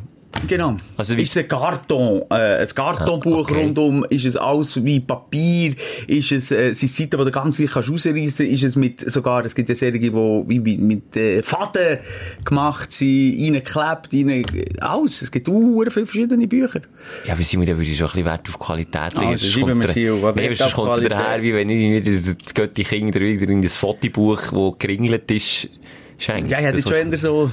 D: Genau.
E: Also wie-
D: ist es ein Karton, äh, ein Kartonbuch
E: Ah, okay.
D: rundum, ist es alles wie Papier, ist es, äh, sind Seiten, die du ganz leicht kannst rausreißen, ist es mit, sogar, es gibt ja Serien, die wie, wie mit, äh, Faden gemacht sind, reingeklebt, rein, alles. Es gibt uh, viele verschiedene Bücher.
E: Ja, aber Simon, da würde ich schon ein bisschen Wert auf Qualität legen.
D: Also,
E: Sonst
D: schreiben wir sie auf,
E: Nee, sonst kommt es daher, wie wenn ich wieder das Götti Kind wieder in das Fotobuch, das geringelt ist, schenkt.
D: Ja, ich hätte
E: Das
D: schon eher so,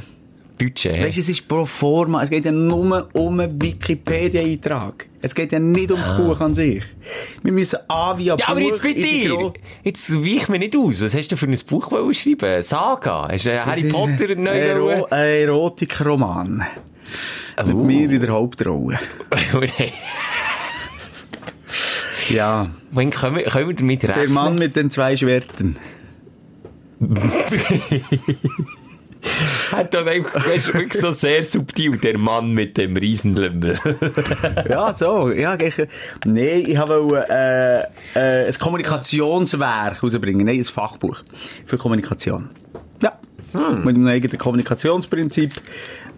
E: Budget.
D: Weißt du, es ist pro forma. Es geht ja nur um einen Wikipedia-Eintrag. Es geht ja nicht um das Buch an sich. Wir müssen A wie ein
E: Ah. Ja, aber
D: Buch
E: jetzt bei dir. Jetzt weich mir nicht aus. Was hast du für ein Buch wollen schreiben? Saga? Hast du Harry
D: Das ist
E: Potter neu
D: Ero Erotikroman. Mit
E: Oh.
D: mir in der Hauptrolle. Ja.
E: Wann können wir, können wir damit rechnen?
D: Der Mann mit den zwei Schwertern.
E: hat dann einfach, das ist wirklich so sehr subtil, der Mann mit dem Riesenlümmel.
D: Ja, so. Ja, ich, nee, ich wollte, äh, äh, ein Kommunikationswerk rausbringen. Nein, ein Fachbuch für Kommunikation. Ja. Mit einem eigenen Kommunikationsprinzip.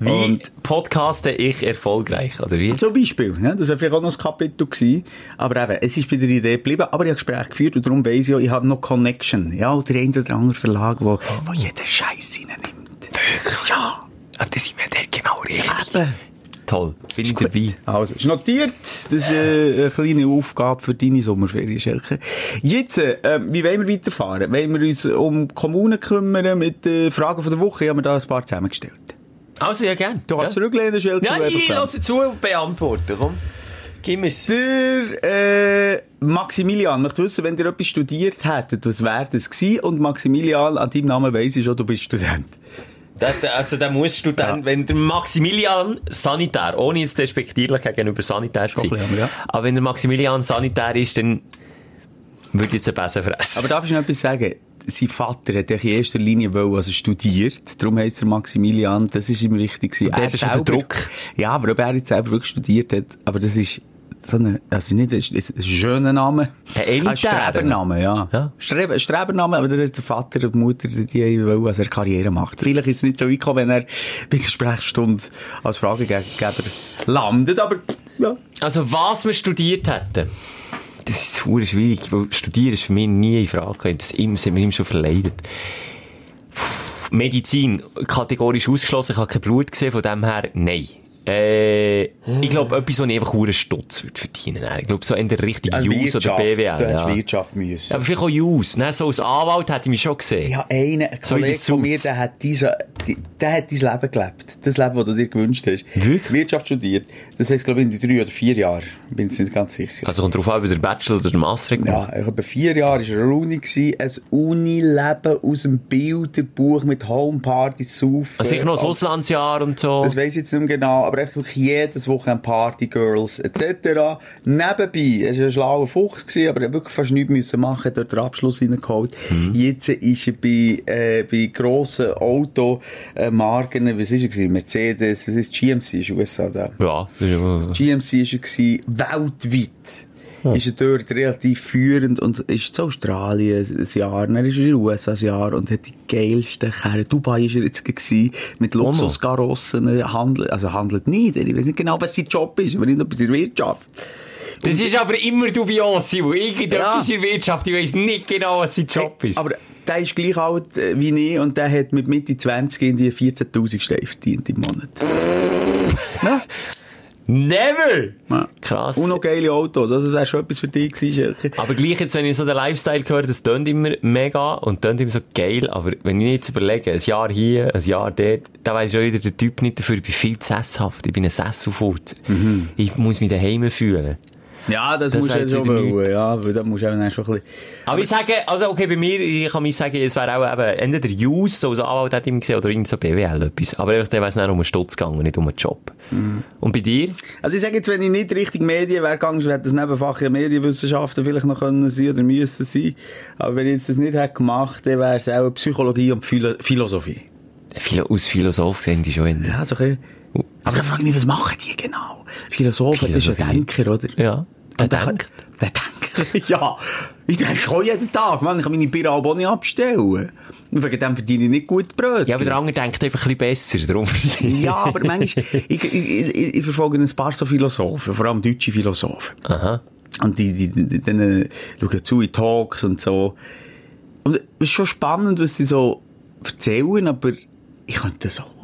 E: Wie
D: Und
E: podcaste ich erfolgreich, oder wie?
D: Zum Beispiel, ja, das wäre vielleicht auch noch ein Kapitel gewesen. Aber eben, es ist bei der Idee geblieben, aber ich habe Gespräche geführt und darum weiss ich auch, ich habe noch Connection. Ja, oder der eine oder andere Verlag, wo, wo jeden Scheiß reinnimmt.
E: Wirklich? Ja. Aber das sind wir der genau richtig.
D: Eben.
E: Toll. Bin ich dabei.
D: Also, ist notiert. Das ist äh, eine kleine Aufgabe für deine Sommerferien, Schelke. Jetzt, äh, wie wollen wir weiterfahren? Wollen wir uns um Kommunen kümmern mit äh, Fragen von der Woche? Ich habe mir da ein paar zusammengestellt.
E: Also, ja, gern.
D: Du kannst
E: ja.
D: zurücklehnen, Schelke.
E: Ja, ich lasse zu und beantworte, komm. Gib mir's.
D: Der äh, Maximilian möchte wissen, wenn ihr etwas studiert hättet, was wäre das gewesen? Und Maximilian, an deinem Namen weiss ich schon, du bist Student.
E: Das, also, da musst du dann, wenn der Maximilian Sanitär, ohne jetzt despektierlich gegenüber Sanitär zu sein,
D: ja.
E: aber wenn der Maximilian Sanitär ist, dann würde ich jetzt Besser fressen.
D: Aber darf ich noch etwas sagen? Sein Vater hat in erster Linie wollen, also studiert. Darum heisst er Maximilian. Das ist ihm wichtig gewesen.
E: Und der Druck.
D: Ja, aber ob er jetzt selber wirklich studiert hat, aber das ist so einen, also nicht ein, ein schöner Name.
E: Ein elitärer.
D: Ein Strebername, ja.
E: Ja.
D: Strebe, Strebername, aber das ist der Vater und die Mutter, die, die wollen, dass er Karriere macht. Vielleicht ist es nicht so weit gekommen, wenn er bei der Sprechstunde als Fragegeber landet, aber, ja.
E: Also, was wir studiert hätten. Das ist hure schwierig, weil Studieren ist für mich nie in Frage gekommen. Das hat mir immer schon verleidet. Medizin, kategorisch ausgeschlossen. Ich habe kein Blut gesehen, von dem her, nein. Äh, ich glaube, etwas, wo ich einfach hure Stutz würde verdienen. Ich glaube, so in der Richtung Jus oder BWL.
D: Du hättest
E: Ja.
D: Wirtschaft müssen.
E: Aber vielleicht auch Jus. Ne? So als Anwalt hätte ich mich schon gesehen.
D: Ich habe einen, ein
E: So
D: Kollege von mir, der hat diese, die, der hat dein Leben gelebt. Das Leben, das du dir gewünscht hast.
E: Wirklich?
D: Wirtschaft studiert. Das heisst, glaube ich, in drei oder vier Jahren. Bin ich nicht ganz sicher.
E: Also kommt drauf an, ob der Bachelor oder der Master gemacht
D: Ja, ich habe vier Jahre war er eine Uni gewesen, ein Unileben aus dem Bilderbuch mit Homepartys, Saufen.
E: Also sicher noch das Auslandsjahr und so.
D: Das weiss ich jetzt nicht mehr genau, aber echt wirklich jedes Wochenende Partygirls etc. Nebenbei, er war ein schlauer Fuchs, gewesen, aber er hat wirklich fast nichts müssen machen, dort den Abschluss reingeholt. Jetzt ist er bei, äh, bei grossen Automarken, was ist er gewesen? Mercedes, was ist GMC, ist USA da.
E: Ja, das ist ja-
D: GMC ist er gewesen, weltweit. Ist er dort relativ führend und ist zu Australien ein Jahr, dann ist er in den USA ein Jahr und hat die geilsten Kerren. Dubai ist er jetzt gewesen, mit Luxuskarossen, handelt, also handelt nicht. Ich weiß nicht genau, was sein Job ist, aber nicht etwas in der Wirtschaft.
E: Das ist aber immer dubios, Simon. Irgendetwas
D: Ja.
E: in der Wirtschaft, ich weiss nicht genau, was sein Job ist.
D: Aber der ist gleich alt äh, wie ich und der hat mit Mitte 20 in die 14.000 Steine verdient im Monat.
E: Never!
D: ja.
E: Krass.
D: Und noch geile Autos, also das wäre schon etwas für dich gewesen.
E: Aber gleich jetzt, wenn ich so den Lifestyle höre, das tönt immer mega und tönt immer so geil, aber wenn ich jetzt überlege, ein Jahr hier, ein Jahr dort, da weiss schon wieder der Typ nicht dafür, ich bin viel zu sesshaft, ich bin ein Sesselfut. Ich muss mich daheim fühlen.
D: Ja, das,
E: Das
D: musst du
E: jetzt
D: wollen, ja, weil da musst du auch dann schon ein bisschen...
E: Aber, ich sage, also okay, bei mir, ich kann mich sagen, es wäre auch eben, entweder Jus, so als Anwalt hätte ich immer gesehen, oder irgend so BWL etwas. Aber einfach, dann wäre es dann um einen Stutz gegangen, nicht um einen Job. Und bei dir?
D: Also ich sage jetzt, wenn ich nicht Richtung Medien wäre gegangen, hätte das Nebenfach ja Medienwissenschaften vielleicht noch können sein oder müssen sein. Aber wenn ich jetzt das nicht hätte gemacht, dann wäre es auch Psychologie und Philo Philosophie.
E: Philo aus Philosoph sehen die schon in.
D: Ja, so ein bisschen. Aber dann frage ich mich, was machen die genau? Philosophen, das ist ein. Denker, oder?
E: Ja. Der
D: Und der,
E: denkt.
D: der Denker, ja. Ich denke auch jeden Tag, man, ich kann meine Bier auch nicht abstellen. Und wegen dem verdiene ich nicht gut Brot.
E: Ja, aber der andere denkt einfach ein bisschen besser, darum.
D: Ja, aber manchmal, ich, ich, ich, ich verfolge ein paar so Philosophen, vor allem deutsche Philosophen.
E: Aha.
D: Und die, die, die, die schauen zu in Talks und so. Und es ist schon spannend, was sie so erzählen, aber ich könnte das auch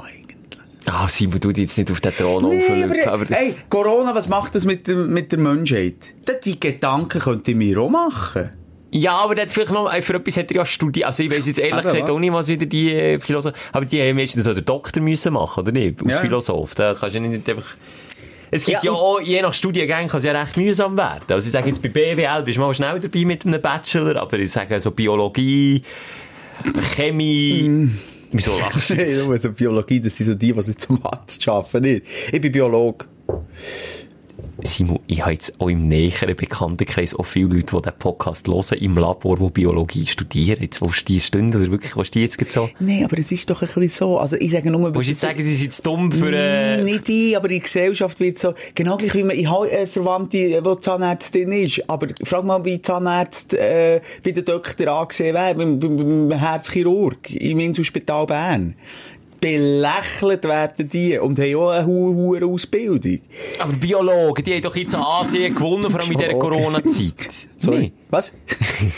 E: Ah, Simon, du jetzt nicht auf den Thron
D: Nee, aber, hey, Corona, was macht das mit, dem, mit der Menschheit? Das- Die Gedanken könnte ich mir auch machen.
E: Ja, aber hat vielleicht noch, äh, für etwas hat er ja studiert. Also ich weiss jetzt ehrlich gesagt auch nicht, was wieder die äh, Philosophen, aber die haben meistens so den Doktor müssen machen, oder nicht? Als
D: Ja.
E: Philosoph. Da kannst du ja nicht einfach, es gibt ja,
D: Ja,
E: auch, je nach Studiengang kann es ja recht mühsam werden. Also ich sage jetzt bei BWL bist du mal schnell dabei mit einem Bachelor, aber ich sage so Biologie, Chemie, wieso lachst du jetzt?
D: Biologie, das sind so die, die sich zum Arzt nicht? Ich bin Biologe.
E: Simon, ich habe jetzt auch im näheren Bekanntenkreis auch viele Leute, die diesen Podcast hören, im Labor, die Biologie studieren. Jetzt, wo die Stunde, oder wirklich, was die jetzt so?
D: Nee, aber es ist doch ein bisschen so. Also ich sage nur...
E: Willst du jetzt sagen, sie sind zu dumm für, äh,
D: Nicht ich, aber in der Gesellschaft wird so, genau gleich wie man, ich habe eine Verwandte, die Zahnärztin ist, aber frag mal, wie Zahnärzt, äh, bei der Doktor angesehen werden, beim, beim, beim Herzchirurg im Inselspital Bern. Belächelt werden die und haben auch eine hohe, Ausbildung.
E: Aber Biologen, die haben doch jetzt an Ansehen gewonnen, vor allem in dieser. Corona-Zeit.
D: Sorry.
E: Nee.
D: Was?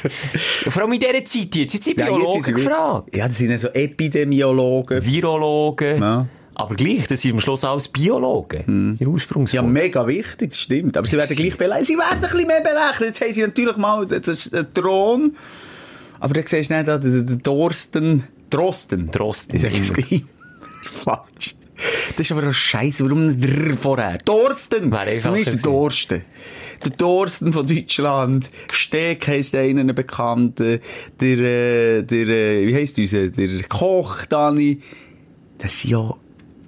E: Vor allem in dieser Zeit jetzt. Jetzt sind
D: Ja, jetzt
E: Biologen
D: sind sie-
E: gefragt.
D: Ja, das sind ja so Epidemiologen.
E: Virologen.
D: Ja.
E: Aber gleich, das sind am Schluss alles Biologen.
D: Hm. Ja,
E: Ursprungsform.
D: mega wichtig, das stimmt. Aber sie werden gleich belächelt. Sie werden ein bisschen mehr belächelt. Jetzt haben sie natürlich mal den, den Thron. Aber da siehst du nicht, den Dorsten, Drosten.
E: Drosten,
D: Ich sage es. Falsch. Das ist aber auch scheiße. Warum nicht Drr vorher? Dorsten! Für mich ist der. Dorsten. Der Dorsten von Deutschland. Steck heisst einer, ein Bekannter. Der, äh, der, äh, wie heisst unser? Der Koch, Dani. Das sind ja,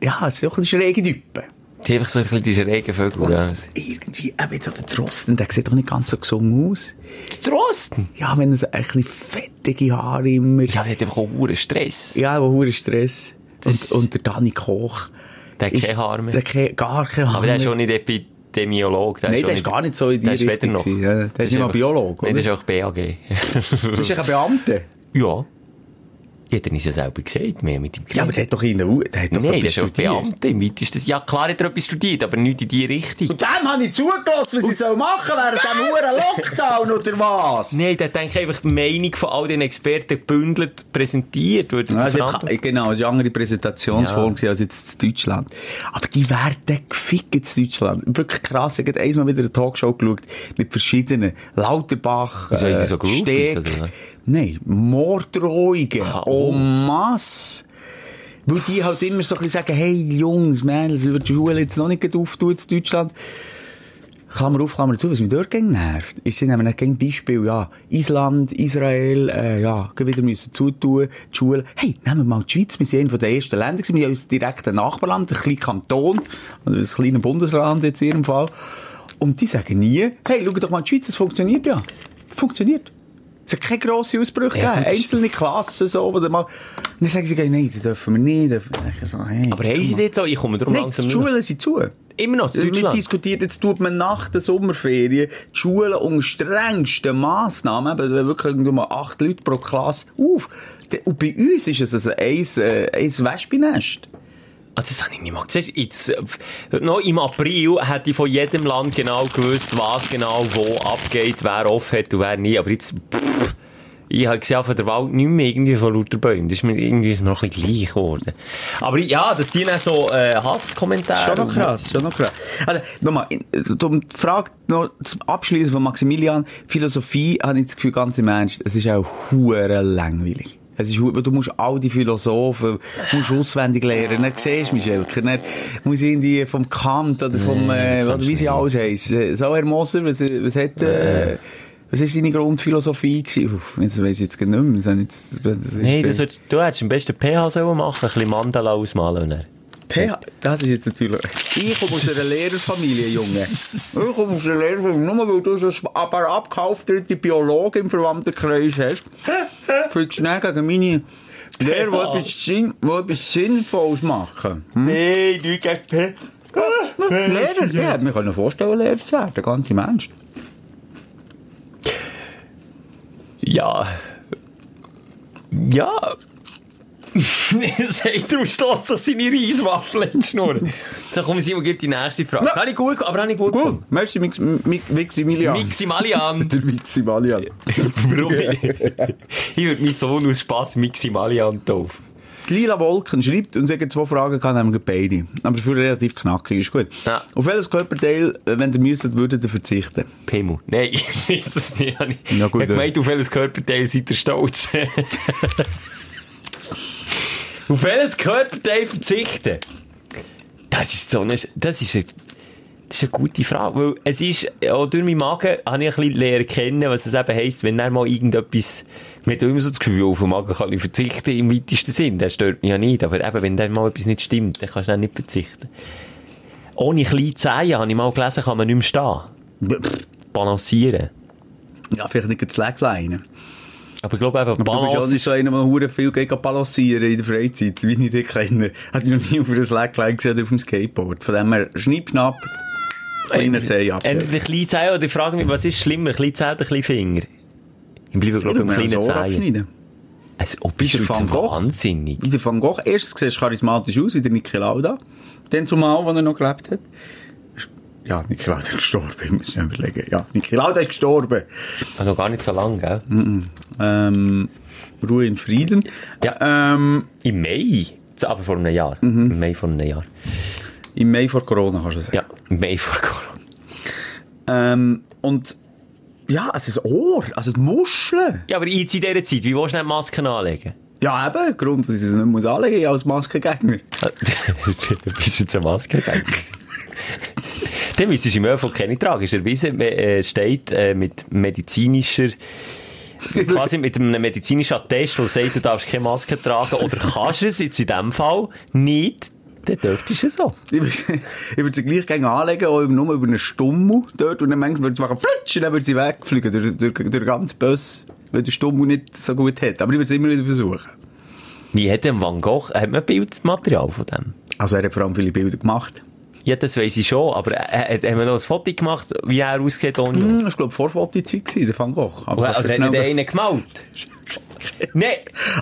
D: ja, das sind auch ein bisschen schräge Typen.
E: Die einfach so ein bisschen diese Regenvögel. Ja.
D: Irgendwie, eben jetzt so der Drosten, der sieht doch nicht ganz so gesungen aus.
E: Das Drosten.
D: Ja, wenn er so ein bisschen fettige Haare immer.
E: Ja, der hat einfach auch hohen Stress.
D: Ja, aber hoher Stress. Und,
E: Das-
D: und der Dani Koch.
E: Der hat
D: ist-
E: keine Haare mehr.
D: Der hat gar keine Haare
E: Aber der ist schon nicht epi Epidemiologe.
D: Nein, der ist gar nicht so in die
E: der ist weder
D: Richtung
E: noch.
D: gewesen, ja. Der ist nicht mal Biologe,
E: Nein, der ist auch BAG.
D: Das ist ein Beamter.
E: ja. Ja, dann ist ja selber gesagt, mehr mit ihm
D: Ja, aber der hat doch in der U der hat doch
E: Nein, ist
D: studiert.
E: Beamter im weitesten. Ja, klar hat er etwas studiert, aber nicht in die Richtung.
D: Und dem habe ich zugelassen, was sie soll machen während dem huren Lockdown, oder was?
E: Nein, der hat eigentlich einfach die Meinung von all den Experten gebündelt präsentiert. Wird
D: Ja, ist einfach- genau, es war eine andere Präsentationsform gewesen als jetzt in Deutschland. Aber die werden gefickt in Deutschland. Wirklich krass. Ich habe einmal wieder eine Talkshow geschaut mit verschiedenen. Lauterbach,
E: haben sie so
D: Steg. Nein, Morddrohungen.
E: Ah,
D: oh.
E: oh.
D: masse. Weil die halt immer so ein bisschen sagen, hey, Jungs, Mädels, wird die Schule jetzt noch nicht auftun in Deutschland. Klammer auf, Klammer zu, was mich dort gegen nervt, ist, sie nehmen gegen Beispiel, ja, Island, Israel, äh, ja, wieder müssen zutun, die Schulen. Hey, nehmen wir mal die Schweiz, wir sind einer der ersten Länder gewesen, wir haben unser direktes Nachbarland, ein kleiner Kanton, ein kleines Bundesland jetzt in ihrem Fall. Und die sagen nie, hey, schau doch mal die Schweiz, es funktioniert ja. Funktioniert. Es hat keine grossen Ausbrüche
E: Ja,
D: gegeben. Einzelne Klassen, so, wo dann mal, und dann sagen sie, nein, das dürfen wir nicht. Dürfen wir so, hey,
E: Aber haben sie das so? Ich komme darum
D: Nein,
E: langsam
D: die Schulen sind zu.
E: Immer noch, in
D: Wir
E: Deutschland.
D: diskutieren, jetzt tut man nach der Sommerferien die Schulen unter strengsten Massnahmen, eben, wirklich irgendwo mal acht Leute pro Klasse auf. Und bei uns ist es also ein, äh, ein Wespennest.
E: Ah, das habe ich nicht mal gesehen. Jetzt, äh, noch im April hätte ich von jedem Land genau gewusst, was genau wo abgeht, wer offen hat und wer nie. Aber jetzt, pff, ich habe gesehen, von der Wald nicht mehr irgendwie von lauter Bäumen. Das ist mir irgendwie noch ein bisschen gleich geworden. Aber ja, dass die dann so äh, Hasskommentare...
D: Schon noch krass, schon noch krass. Also, nochmal, in- um die Frage noch zum Abschließen von Maximilian, Philosophie, habe ich das Gefühl, ganz im Ernst, es ist auch hure langweilig. Es ist, du musst all die Philosophen, musst auswendig lernen. Dann siehst du mich, Elke. Dann muss irgendwie vom Kant oder vom, äh, was, wie sie alles heissen. So, Herr Moser, was, was hat, äh, was ist deine Grundphilosophie gewesen? Uff, das weiss ich jetzt nicht mehr. Das jetzt- das
E: Nein, das du hättest am besten PH sollen machen, ein bisschen Mandala ausmalen. dann-
D: PH, das ist jetzt natürlich... Ich komme aus einer Lehrerfamilie, Junge. Ich komme aus einer Lehrerfamilie. Nur weil du so ein aber abgehaftete Biologe im Verwandtenkreis hast, fühlst du schnell gegen meine Lehrer, die etwas, Sinn, die etwas Sinnvolles machen. Hm?
E: Nein, du gegen PH.
D: Lehrer? Ich hätte mir können vorstellen, Lehrer zu werden, ganz im Ernst.
E: Ja. Ja. Sagt du, stoss doch seine Reiswaffel in die Schnur. Dann kommen Sie und gibt die nächste Frage.
D: Ja.
E: Habe ich gut, aber habe ich gut
D: Cool. Merci, Mix, Mix, Maximilian.
E: Miximalian.
D: Der Maximilian.
E: Warum ich? Würde meinen Sohn aus Spass Miximalian taufen.
D: Lila Wolken schreibt und sagt zwei Fragen, kann nämlich beide. Aber für relativ knackig, ist gut.
E: Ja.
D: Auf welches Körperteil, äh, wenn ihr müsstet, würdet ihr verzichten?
E: Pimmel. Nein, ich weiß es nicht.
D: Ja, gut,
E: ich habe gemeint, auf welches Körperteil seid ihr stolz? Auf welches Körperteil verzichten? Das ist so eine, das ist eine, das ist eine gute Frage, weil es ist, auch durch meinen Magen habe ich ein bisschen lernen kennen, was es eben heisst, wenn dann mal irgendetwas, man hat immer so das Gefühl, auf den Magen kann ich verzichten im weitesten Sinn, das stört mich ja nicht, aber eben, wenn dann mal etwas nicht stimmt, dann kannst du dann nicht verzichten. Ohne kleine Zehen, habe ich mal gelesen, kann man nicht mehr stehen. Balancieren.
D: Ja, vielleicht nicht das Slackline.
E: Aber ich glaube eben,
D: Aber du bist
E: Balance ist...
D: so einer, der viel geht balancieren in der Freizeit, wie ich dich kenne. Hat ich noch nie auf einer Slackline gesehen auf dem Skateboard. Von dem her, schnipp, schnapp, kleine Zehen abstellen.
E: Entweder kleine Zehen, oder ich frage mich, was ist schlimmer, kleine Zehen oder kleine Finger? Ich bleibe, glaube ich, beim kleinen
D: abschneiden.
E: Also, oh, bist du
D: Van Gogh.
E: wahnsinnig?
D: Wie der Van Gogh. Erstens siehst du charismatisch aus, wie der Niki Lauda. Dann zumal, als er noch gelebt hat. Ja, Niki Lauda ist gestorben, ich muss mir überlegen. Ja, Niki Lauda ist gestorben.
E: Also gar nicht so lang, gell?
D: Ähm, Ruhe in Frieden.
E: Ja.
D: Ähm,
E: Im Mai? Aber vor einem Jahr.
D: Mhm.
E: Im Mai vor einem Jahr.
D: Im Mai vor Corona, kannst du sagen.
E: Ja, im Mai vor Corona.
D: Ähm, und, ja, also das Ohr, also die Muscheln.
E: Ja, aber jetzt in dieser Zeit, wie willst du nicht Masken anlegen?
D: Ja, eben, Grund, dass ich es nicht muss anlegen muss als Maskengegner.
E: du bist jetzt eine Maske Dann müsstest du im ÖV keine tragen. Ist erwiesen, äh, steht äh, mit medizinischer, quasi mit einem medizinischen Attest, der sagt, du darfst keine Maske tragen, oder kannst es jetzt in dem Fall nicht, dann dürftest du es so.
D: Ich würde sie gleich gegen anlegen, auch nur über einen Stummel dort, und dann manchmal würde sie machen, flutsch, und dann würde sie wegfliegen durch, durch, durch den ganzen Bus, weil der Stummel nicht so gut hat. Aber ich würde es immer wieder versuchen.
E: Wie hat denn Van Gogh, hat man Bildmaterial von dem?
D: Also er hat vor allem viele Bilder gemacht.
E: Ja, das weiss ich schon, aber äh, äh, haben wir noch ein Foto gemacht, wie er aussieht ohne uns?
D: das war, glaube ich, Vorfotozeit der Van Gogh. Aber du
E: hat nicht einen gemalt? Nein,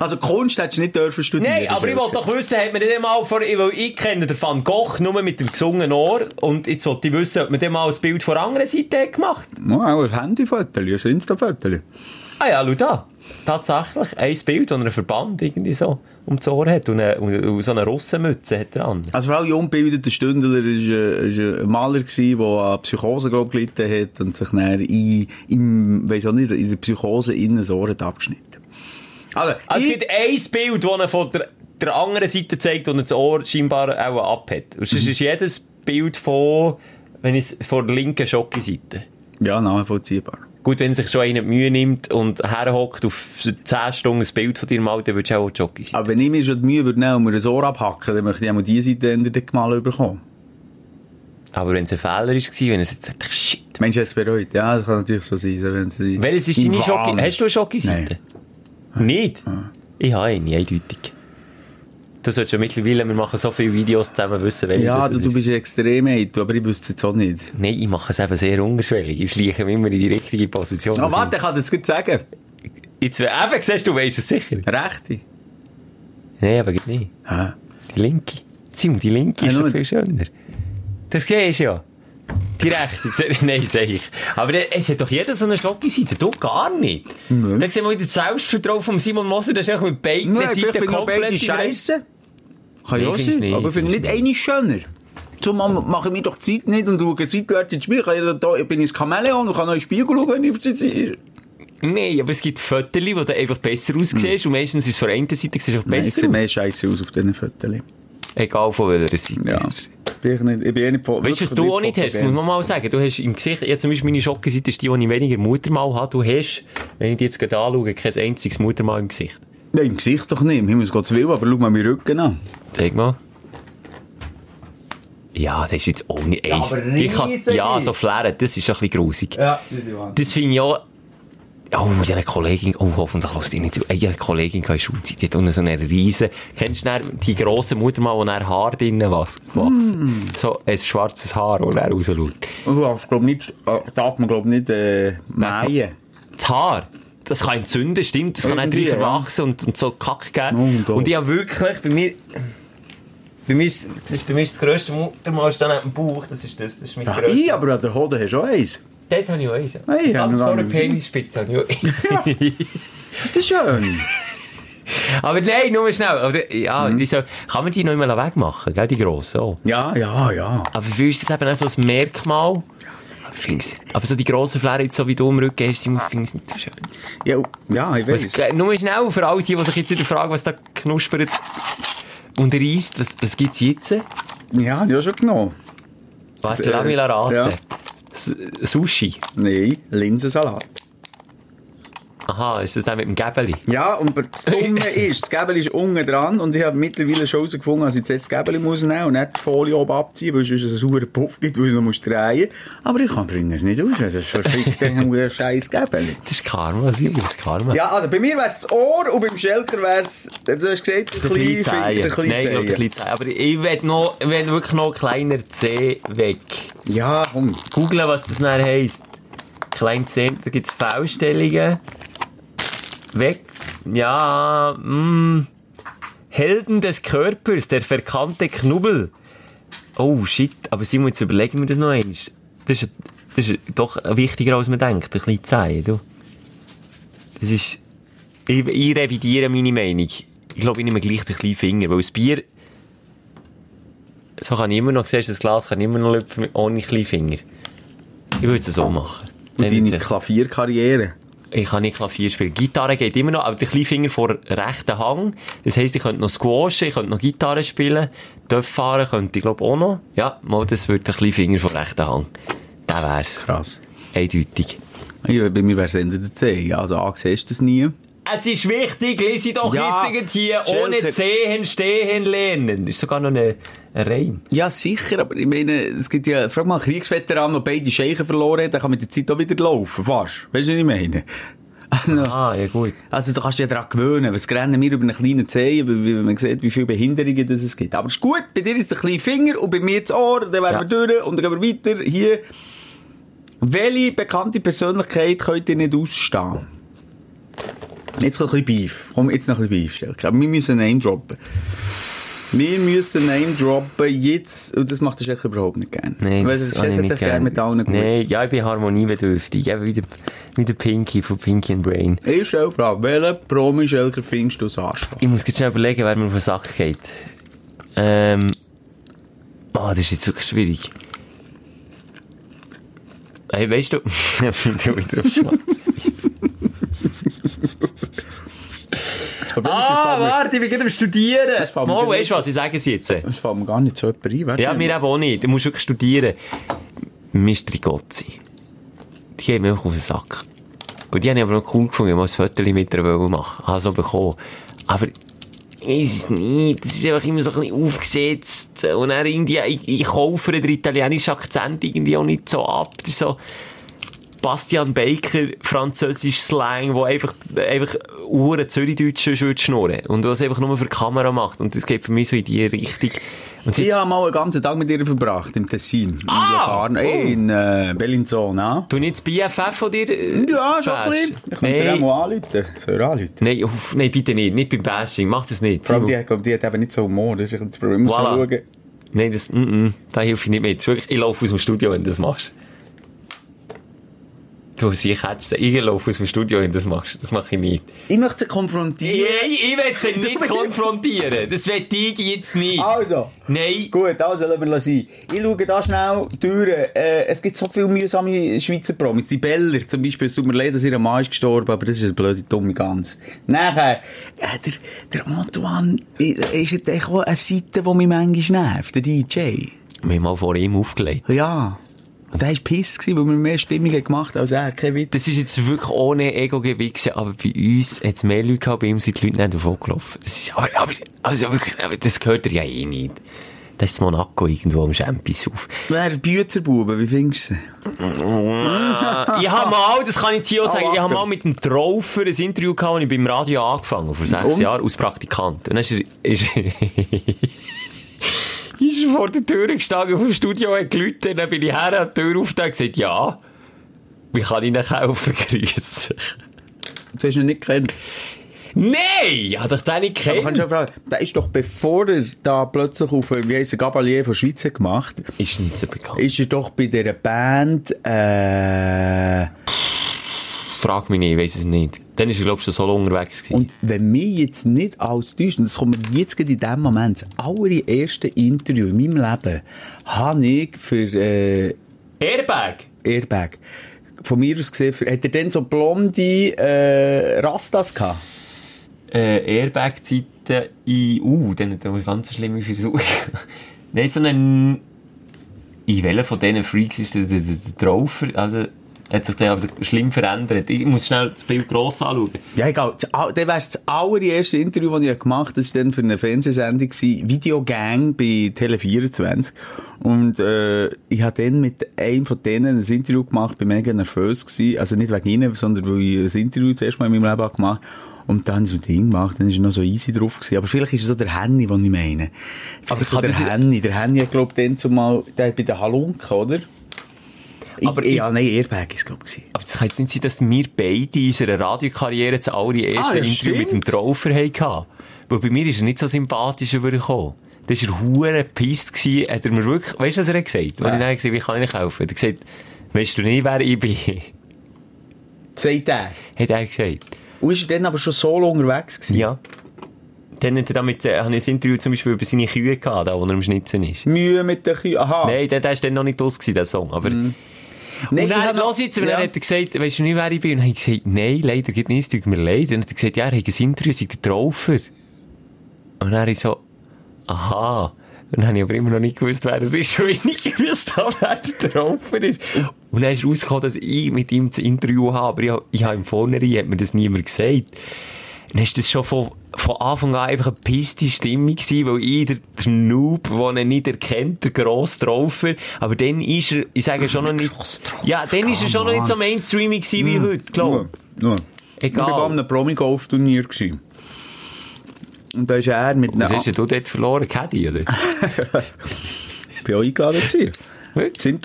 D: Also Kunst hättest du nicht dürfen studieren.
E: nein, aber ich wollte doch wissen, hat man den mal vor, weil ich kenne den Van Gogh nur mit dem gesungenen Ohr und jetzt wollte ich wissen, ob man den mal ein Bild von der anderen Seite hat gemacht
D: Ja, auch ein Handyfoto, ein Insta-Foto.
E: Ah ja, schau da. Tatsächlich, ein Bild, er einen Verband irgendwie so um das Ohr hat und, eine, und so eine Russenmütze hat er an.
D: Also vor allem ungebildete Stündler war äh, ein Maler, gewesen, der an Psychose, glaub, gelitten hat und sich dann in, weiss auch nicht, in der Psychose innen das Ohr hat abgeschnitten. Also,
E: Also, es
D: ich-
E: gibt ein Bild, das er von der, der anderen Seite zeigt und er das Ohr scheinbar auch abhat. Und sonst ist jedes Bild von, wenn ich es von der linken Schocke-Seite.
D: ja, nachvollziehbar.
E: Gut, wenn sich schon einer die Mühe nimmt und herhockt auf 10 Stunden ein Bild von dir malt, dann würdest du auch Jockey sein.
D: Aber wenn ich mir schon die Mühe würde nehmen und mir ein Ohr abhacken, dann möchte ich auch mal diese Seite ändern, den Gemalt bekommen.
E: Aber wenn es ein Fehler war, wenn es jetzt sagt, shit.
D: Mensch, jetzt bereut. Ja, das kann natürlich so sein. Wenn sie
E: Welches ist deine Schocke? Hast du eine Schocke-Seite? Nicht? Ich habe eine, eindeutig. Du solltest ja mittlerweile, wir machen so viele Videos zusammen, wissen, welche
D: Ja, du, du bist extrem heit, aber ich wüsste es jetzt auch nicht.
E: Nein, ich mache es eben sehr unterschwellig. Ich schleiche mich immer in die richtige Position.
D: Ah, warte, ich kann es jetzt sagen.
E: Jetzt, eben, siehst du, weißt es sicher.
D: Rechte.
E: Nein, aber geht nicht.
D: Hä?
E: Die linke. Simon, die linke
D: Ah,
E: ist doch viel schöner. Das siehst du ja. Die rechte. Nein, sag ich. Aber es hat doch jeder so eine Schocke-Seite. Du gar nicht.
D: Nein.
E: Da sehen wir wieder das Selbstvertrauen von Simon Moser. Das ist einfach mit beiden
D: Nein,
E: Seiten komplett
D: beide
E: überein.
D: Kann ja auch sein.
E: nicht,
D: aber finde nicht eine schöner. Zumal mache ich mir doch die Zeit nicht und schaue seitwärts ins Spiel. Ich, da, ich bin ins Chamäleon und kann noch in den Spiegel schauen, wenn ich auf die Zeit.
E: Nein, aber es gibt Fotos, wo du einfach besser aussiehst. Und meistens ist es von der einen Seite siehst du einfach
D: Hm. Nein, ich
E: besser
D: sehe mehr scheiße aus auf diesen Fotos.
E: Egal von welcher Seite.
D: Ja. Bin ich, nicht, ich bin eh nicht von-
E: Weißt du, was du auch nicht hast? Das muss man mal sagen. Du hast im Gesicht, ja, zum Beispiel meine Schockenseite ist die, die ich weniger Muttermal habe. Du hast, wenn ich die jetzt gerade anschaue, kein einziges Muttermal im Gesicht.
D: Nein, im Gesicht doch nicht. Im Himmels Gottes Willen, aber schau mal meinen Rücken an.
E: Zeig mal. Ja, das ist jetzt auch nicht eins.
D: aber
E: ich kann, ja, so flären, das ist ein bisschen grusig.
D: Ja, das ist wahr.
E: Das finde ich auch, Oh, ich habe eine Kollegin, oh, hoffentlich lässt die nicht zu. Ich habe eine Kollegin in der Schulzeit, die hat unten so eine riesen, kennst du dann die grossen Muttermal, wo dann Haar drinnen was- wächst?
D: Hm.
E: So ein schwarzes Haar, das dann rausschaut.
D: Und du darfst, glaub nicht, äh, darf man, glaub nicht, äh, mähen.
E: Das Haar, das kann entzünden, stimmt, das kann auch
D: Irgendwie,
E: drüber
D: ja.
E: und, und so Kack geben.
D: Oh, da.
E: und ich habe wirklich, bei mir, bei mir ist, das ist, bei mir ist das grösste Muttermal dann am Bauch, das ist das, das ist mein
D: Ja,
E: grösstes.
D: ich, aber an der Hoden hast du auch eins.
E: Dort habe ich auch eins. ja.
D: Hey,
E: Ganz vor der. Penisspitze habe ich auch eins.
D: Das ist schön.
E: Aber nein, nur schnell. Oder, ja,
D: Mhm.
E: die so, kann man die noch einmal wegmachen, gell, die grossen, so.
D: Ja, ja, ja.
E: Aber für uns ist das eben auch so ein Merkmal. Aber so die grossen Flären, jetzt so wie du im Rücken hast, die finde ich nicht so schön.
D: Ja, ja ich
E: Was,
D: weiß.
E: äh, nur schnell für alle die, die sich jetzt wieder fragen, was da knuspert und reisst, was, was gibt's jetzt?
D: Ja, du schon genommen.
E: Warte,
D: Äh,
E: lass mich raten.
D: ja.
E: Sushi.
D: Nein, Linsensalat.
E: Aha, ist das dann mit dem Gäbeli?
D: Ja, und das Dumme ist, das Gäbel ist unten dran und ich habe mittlerweile schon herausgefunden, dass ich jetzt das Gäbel muss nehmen und nicht die Folie oben abziehen, weil es sonst einen sauren Puff gibt, wo ich noch muss drehen Aber ich kann bringen es nicht raus. Das ist verfickt, ein scheiß Gäbel.
E: Das ist Karma, das ist Karma.
D: Ja, also bei mir wäre es das Ohr und beim Schelker wäre es, du hast gesagt, der
E: Der kleine Zehen.
D: Finger, der kleine
E: Nein, ich glaube, der kleine Zehen. Aber ich will noch, ich will wirklich noch kleiner C weg.
D: Ja, komm.
E: Googlen, was das dann heisst. Klein Zehn, da gibt's V-Stellungen. Weg. Ja, mm. Helden des Körpers, der verkannte Knubbel. Oh, shit. Aber Simon, jetzt überlegen wir das noch einmal. Das ist, das ist doch wichtiger, als man denkt. Ein bisschen Zehen, du. Das ist, ich, ich revidiere meine Meinung. Ich glaube, ich nehme gleich den kleinen Finger, weil das Bier, so kann ich immer noch, siehst du, das Glas kann ich immer noch lüpfen ohne kleinen Finger. Ich würde es so machen.
D: Und deine Klavierkarriere.
E: ich kann nicht Klavier spielen. Gitarre geht immer noch, aber der kleine Finger vor rechten Hang. Das heisst, ich könnte noch squashen, ich könnte noch Gitarre spielen. Dörf fahren könnte ich, glaube auch noch. Ja, mal, das wird der kleine Finger vor rechten Hang. Der wär's.
D: Krass.
E: Eindeutig.
D: Ja, bei mir wäre es Ende der Zehen. Also A, siehst du das nie.
E: Es ist wichtig, lese doch
D: Ja,
E: jetzt irgendwie ohne. Sehen, Stehen lernen. Ist sogar noch ein, Reim.
D: Ja, sicher, aber ich meine, es gibt ja, frag mal einen Kriegsveteran, der beide Scheichen verloren hat, der kann mit der Zeit auch wieder laufen, fast. Weißt du, was ich meine? Also,
E: Ah, ja gut.
D: also du kannst dich ja daran gewöhnen. Was rennen wir über einen kleinen Zeh, wie wie man sieht, wie viele Behinderungen das es gibt. Aber ist gut, bei dir ist der kleine Finger und bei mir das Ohr, dann werden
E: Ja.
D: wir durch und dann gehen wir weiter. Hier. Welche bekannte Persönlichkeit könnt ihr nicht ausstehen? Jetzt noch ein bisschen Beef. Komm, jetzt noch ein bisschen Beef, Stelke. Aber wir müssen Name droppen. Wir müssen Name droppen jetzt, und das macht der Stelke überhaupt nicht gerne.
E: Nein,
D: Weil
E: das ich nicht
D: hat gerne mit allen gut.
E: Nein, ja, ich bin harmoniebedürftig. Eben wie der, wie der Pinky von Pinky and Brain.
D: Ich stelle die Frage, welchen Promi Schelker findest du das Arschloch?
E: Ich muss jetzt schnell überlegen, wer mir auf den Sack geht. Ähm. Oh, das ist jetzt wirklich schwierig. Hey, weißt du, du wieder auf Ah, warte, ich bin gerade am Studieren. Mal, weißt du was, ich sage es jetzt.
D: Das fällt mir gar nicht so jemand ein. Warte
E: Ja, mir eben auch nicht. Du musst wirklich studieren. Mistri Gotzi. Die mir einfach auf den Sack. Und die habe ich aber noch cool gefunden, mal ein Foto mit ihr machen. Habe so bekommen. Aber, ich weiss es nicht. Das ist einfach immer so ein bisschen aufgesetzt. Und dann irgendwie, ich, ich kaufe den italienischen Akzent irgendwie auch nicht so ab. Das ist so, Bastian Baker, französisch Slang, wo einfach, einfach Uhren Zürichdeutsch schnurren. Und was einfach nur für die Kamera macht. Und das geht für mich so in die Richtung. Und sie
D: Ich habe mal einen ganzen Tag mit ihr verbracht, im Tessin. In
E: Ah!
D: Locarno, äh, in äh, Bellinzona.
E: Du nicht das BFF von dir? äh,
D: Ja, schon ein bisschen. Ich könnte dir auch
E: Nein,
D: mal anrufen. Soll ich anrufen?
E: nein, uff, nein, bitte nicht. Nicht beim Bashing. Mach das nicht.
D: Vor allem, die, die hat eben nicht so Humor. Das ist das Problem. Muss
E: Voilà.
D: schauen.
E: Nein, das, mm, mm, da helfe ich nicht mit. Wirklich, ich laufe aus dem Studio, wenn du das machst. Du, sie catchst Ich laufe aus dem Studio, du das machst. Das mache ich nicht.
D: Ich möchte sie konfrontieren.
E: Nein, ich will sie nicht konfrontieren. Das will ich jetzt nicht.
D: Also.
E: Nein.
D: Gut, also lassen wir sein. Ich schaue da schnell durch. Äh, es gibt so viele mühsame Schweizer Promis. Die Beller zum Beispiel, es tut mir leid, dass ihr Mann ist gestorben, aber das ist eine blöde, dumme Gans. Nachher, äh, der, der Antoine äh, ist auch eine Seite, die mich manchmal nervt, der DJ.
E: Wir haben mal vor ihm aufgelegt.
D: Ja. Und er war piss, gewesen, weil wir mehr Stimmung haben gemacht als er. Kein Witz.
E: Das ist jetzt wirklich ohne Ego-Gewichse, aber bei uns hat es mehr Leute gehabt, bei ihm sind die Leute nicht davon gelaufen. Das ist, aber, aber, also wirklich, aber das gehört er ja eh nicht. Das ist in Monaco irgendwo am Champions auf.
D: Wer Büzerbuben, wie findest du sie?
E: ich habe mal, das kann ich jetzt hier auch sagen,
D: Oh,
E: ich habe mal mit dem Traufer ein Interview gehabt, und ich beim Radio angefangen, vor sechs? Jahren, als Praktikant. Und dann ist er, ist, ist er vor der Tür gestanden, auf dem Studio hat geläutet, dann bin ich her, hat die Tür auf und gesagt, ja, wie kann ich ihn helfen, grüßen?
D: Du hast ihn nicht gekannt.
E: Nein, ich habe doch den nicht
D: Aber kannst
E: gekannt.
D: du fragen, der ist doch, bevor er da plötzlich auf, wie heisst er, Gabalier von Schweiz hat gemacht,
E: Ist nicht so bekannt.
D: ist er doch bei dieser Band, äh,
E: Frag mich nicht, ich weiss es nicht. Dann ist er, glaube ich, schon solo unterwegs gewesen.
D: und wenn mich jetzt nicht alles täuscht, und das kommt mir jetzt gerade in dem Moment, das allererste Interview in meinem Leben, habe ich für, äh,
E: Airbag?
D: Airbag, von mir aus gesehen, für, hat er denn so blonde, äh, Rastas gehabt?
E: äh, Airbag-Zeiten in, uh, dann hat er eine ganz schlimme Frisur. Nein, so einen, in welcher von diesen Freaks ist der, der, der, der Traufer, also, hat sich der also schlimm verändert. Ich muss schnell das Bild gross anschauen.
D: Ja, egal. Das, dann wär's das allererste Interview, das ich gemacht habe. Das war dann für eine Fernsehsendung, Videogang bei Tele24. Und, äh, ich habe dann mit einem von denen ein Interview gemacht, bin mega nervös gewesen. Also nicht wegen ihnen, sondern weil ich ein Interview zuerst mal in meinem Leben habe gemacht und dann so ein Ding gemacht, dann ist er noch so easy drauf gewesen. Aber vielleicht ist es so der Henny, den ich meine. Aber so der Henny. Der Henny hat, glaub dann zumal, der hat bei den Halunken, oder?
E: Aber ich-
D: ja, nein, Airbag ist, glaub ich.
E: Aber es kann jetzt nicht sein, dass wir beide in unserer Radiokarriere das allererste
D: Ah, ja,
E: Interview mit dem. Traufer hatten. Weil bei mir ist er nicht so sympathisch übergekommen. Das war hure pisst gewesen. Hat er mir wirklich, weißt du, was er hat gesagt? Weil ich dann gesagt wie kann ich helfen? Hat er gesagt, weißt du nicht, wer ich bin?
D: Sagt er.
E: hat er gesagt.
D: Und ist er dann aber schon solo unterwegs gewesen?
E: Ja. Dann hat er damit, äh, habe ich ein Interview zum Beispiel über seine Kühe gehabt, da, wo er am Schnitzen ist.
D: Mühe mit den Kühen. Aha.
E: Nein, der, der ist dann noch nicht aus gewesen, der Song. Aber,
D: Nein,
E: und dann, los jetzt, und
D: Ja.
E: dann hat er gesagt, weißt du nicht, wer ich bin? Und dann habe ich gesagt, nein, leider geht nicht, es tut mir leid. Und dann hat er gesagt, ja, er hat ein Interview, sei der Traufer. Und dann habe ich so, aha. Und dann habe ich aber immer noch nicht gewusst, wer er ist, weil ich nicht gewusst habe, wer der Traufer ist. Und dann ist rausgekommen, dass ich mit ihm das Interview habe, aber ich, ich habe im Vornherein, hat mir das niemand gesagt. Dann ist das schon von, von Anfang an einfach eine piste Stimmung gewesen, weil ich, der, der Noob, den er nicht erkennt, der Traufer, aber dann ist er, ich sage schon noch nicht, ja, dann ist er schon noch nicht so mainstreamig gewesen wie heute, glaub.
D: Nur, nur. Ich war
E: Egal.
D: an einem Promi-Golf-Turnier. Und da ist er mit
E: Was hast du dort verloren? Caddy, oder?
D: Ich bin auch eingeladen gewesen.
E: Wirklich?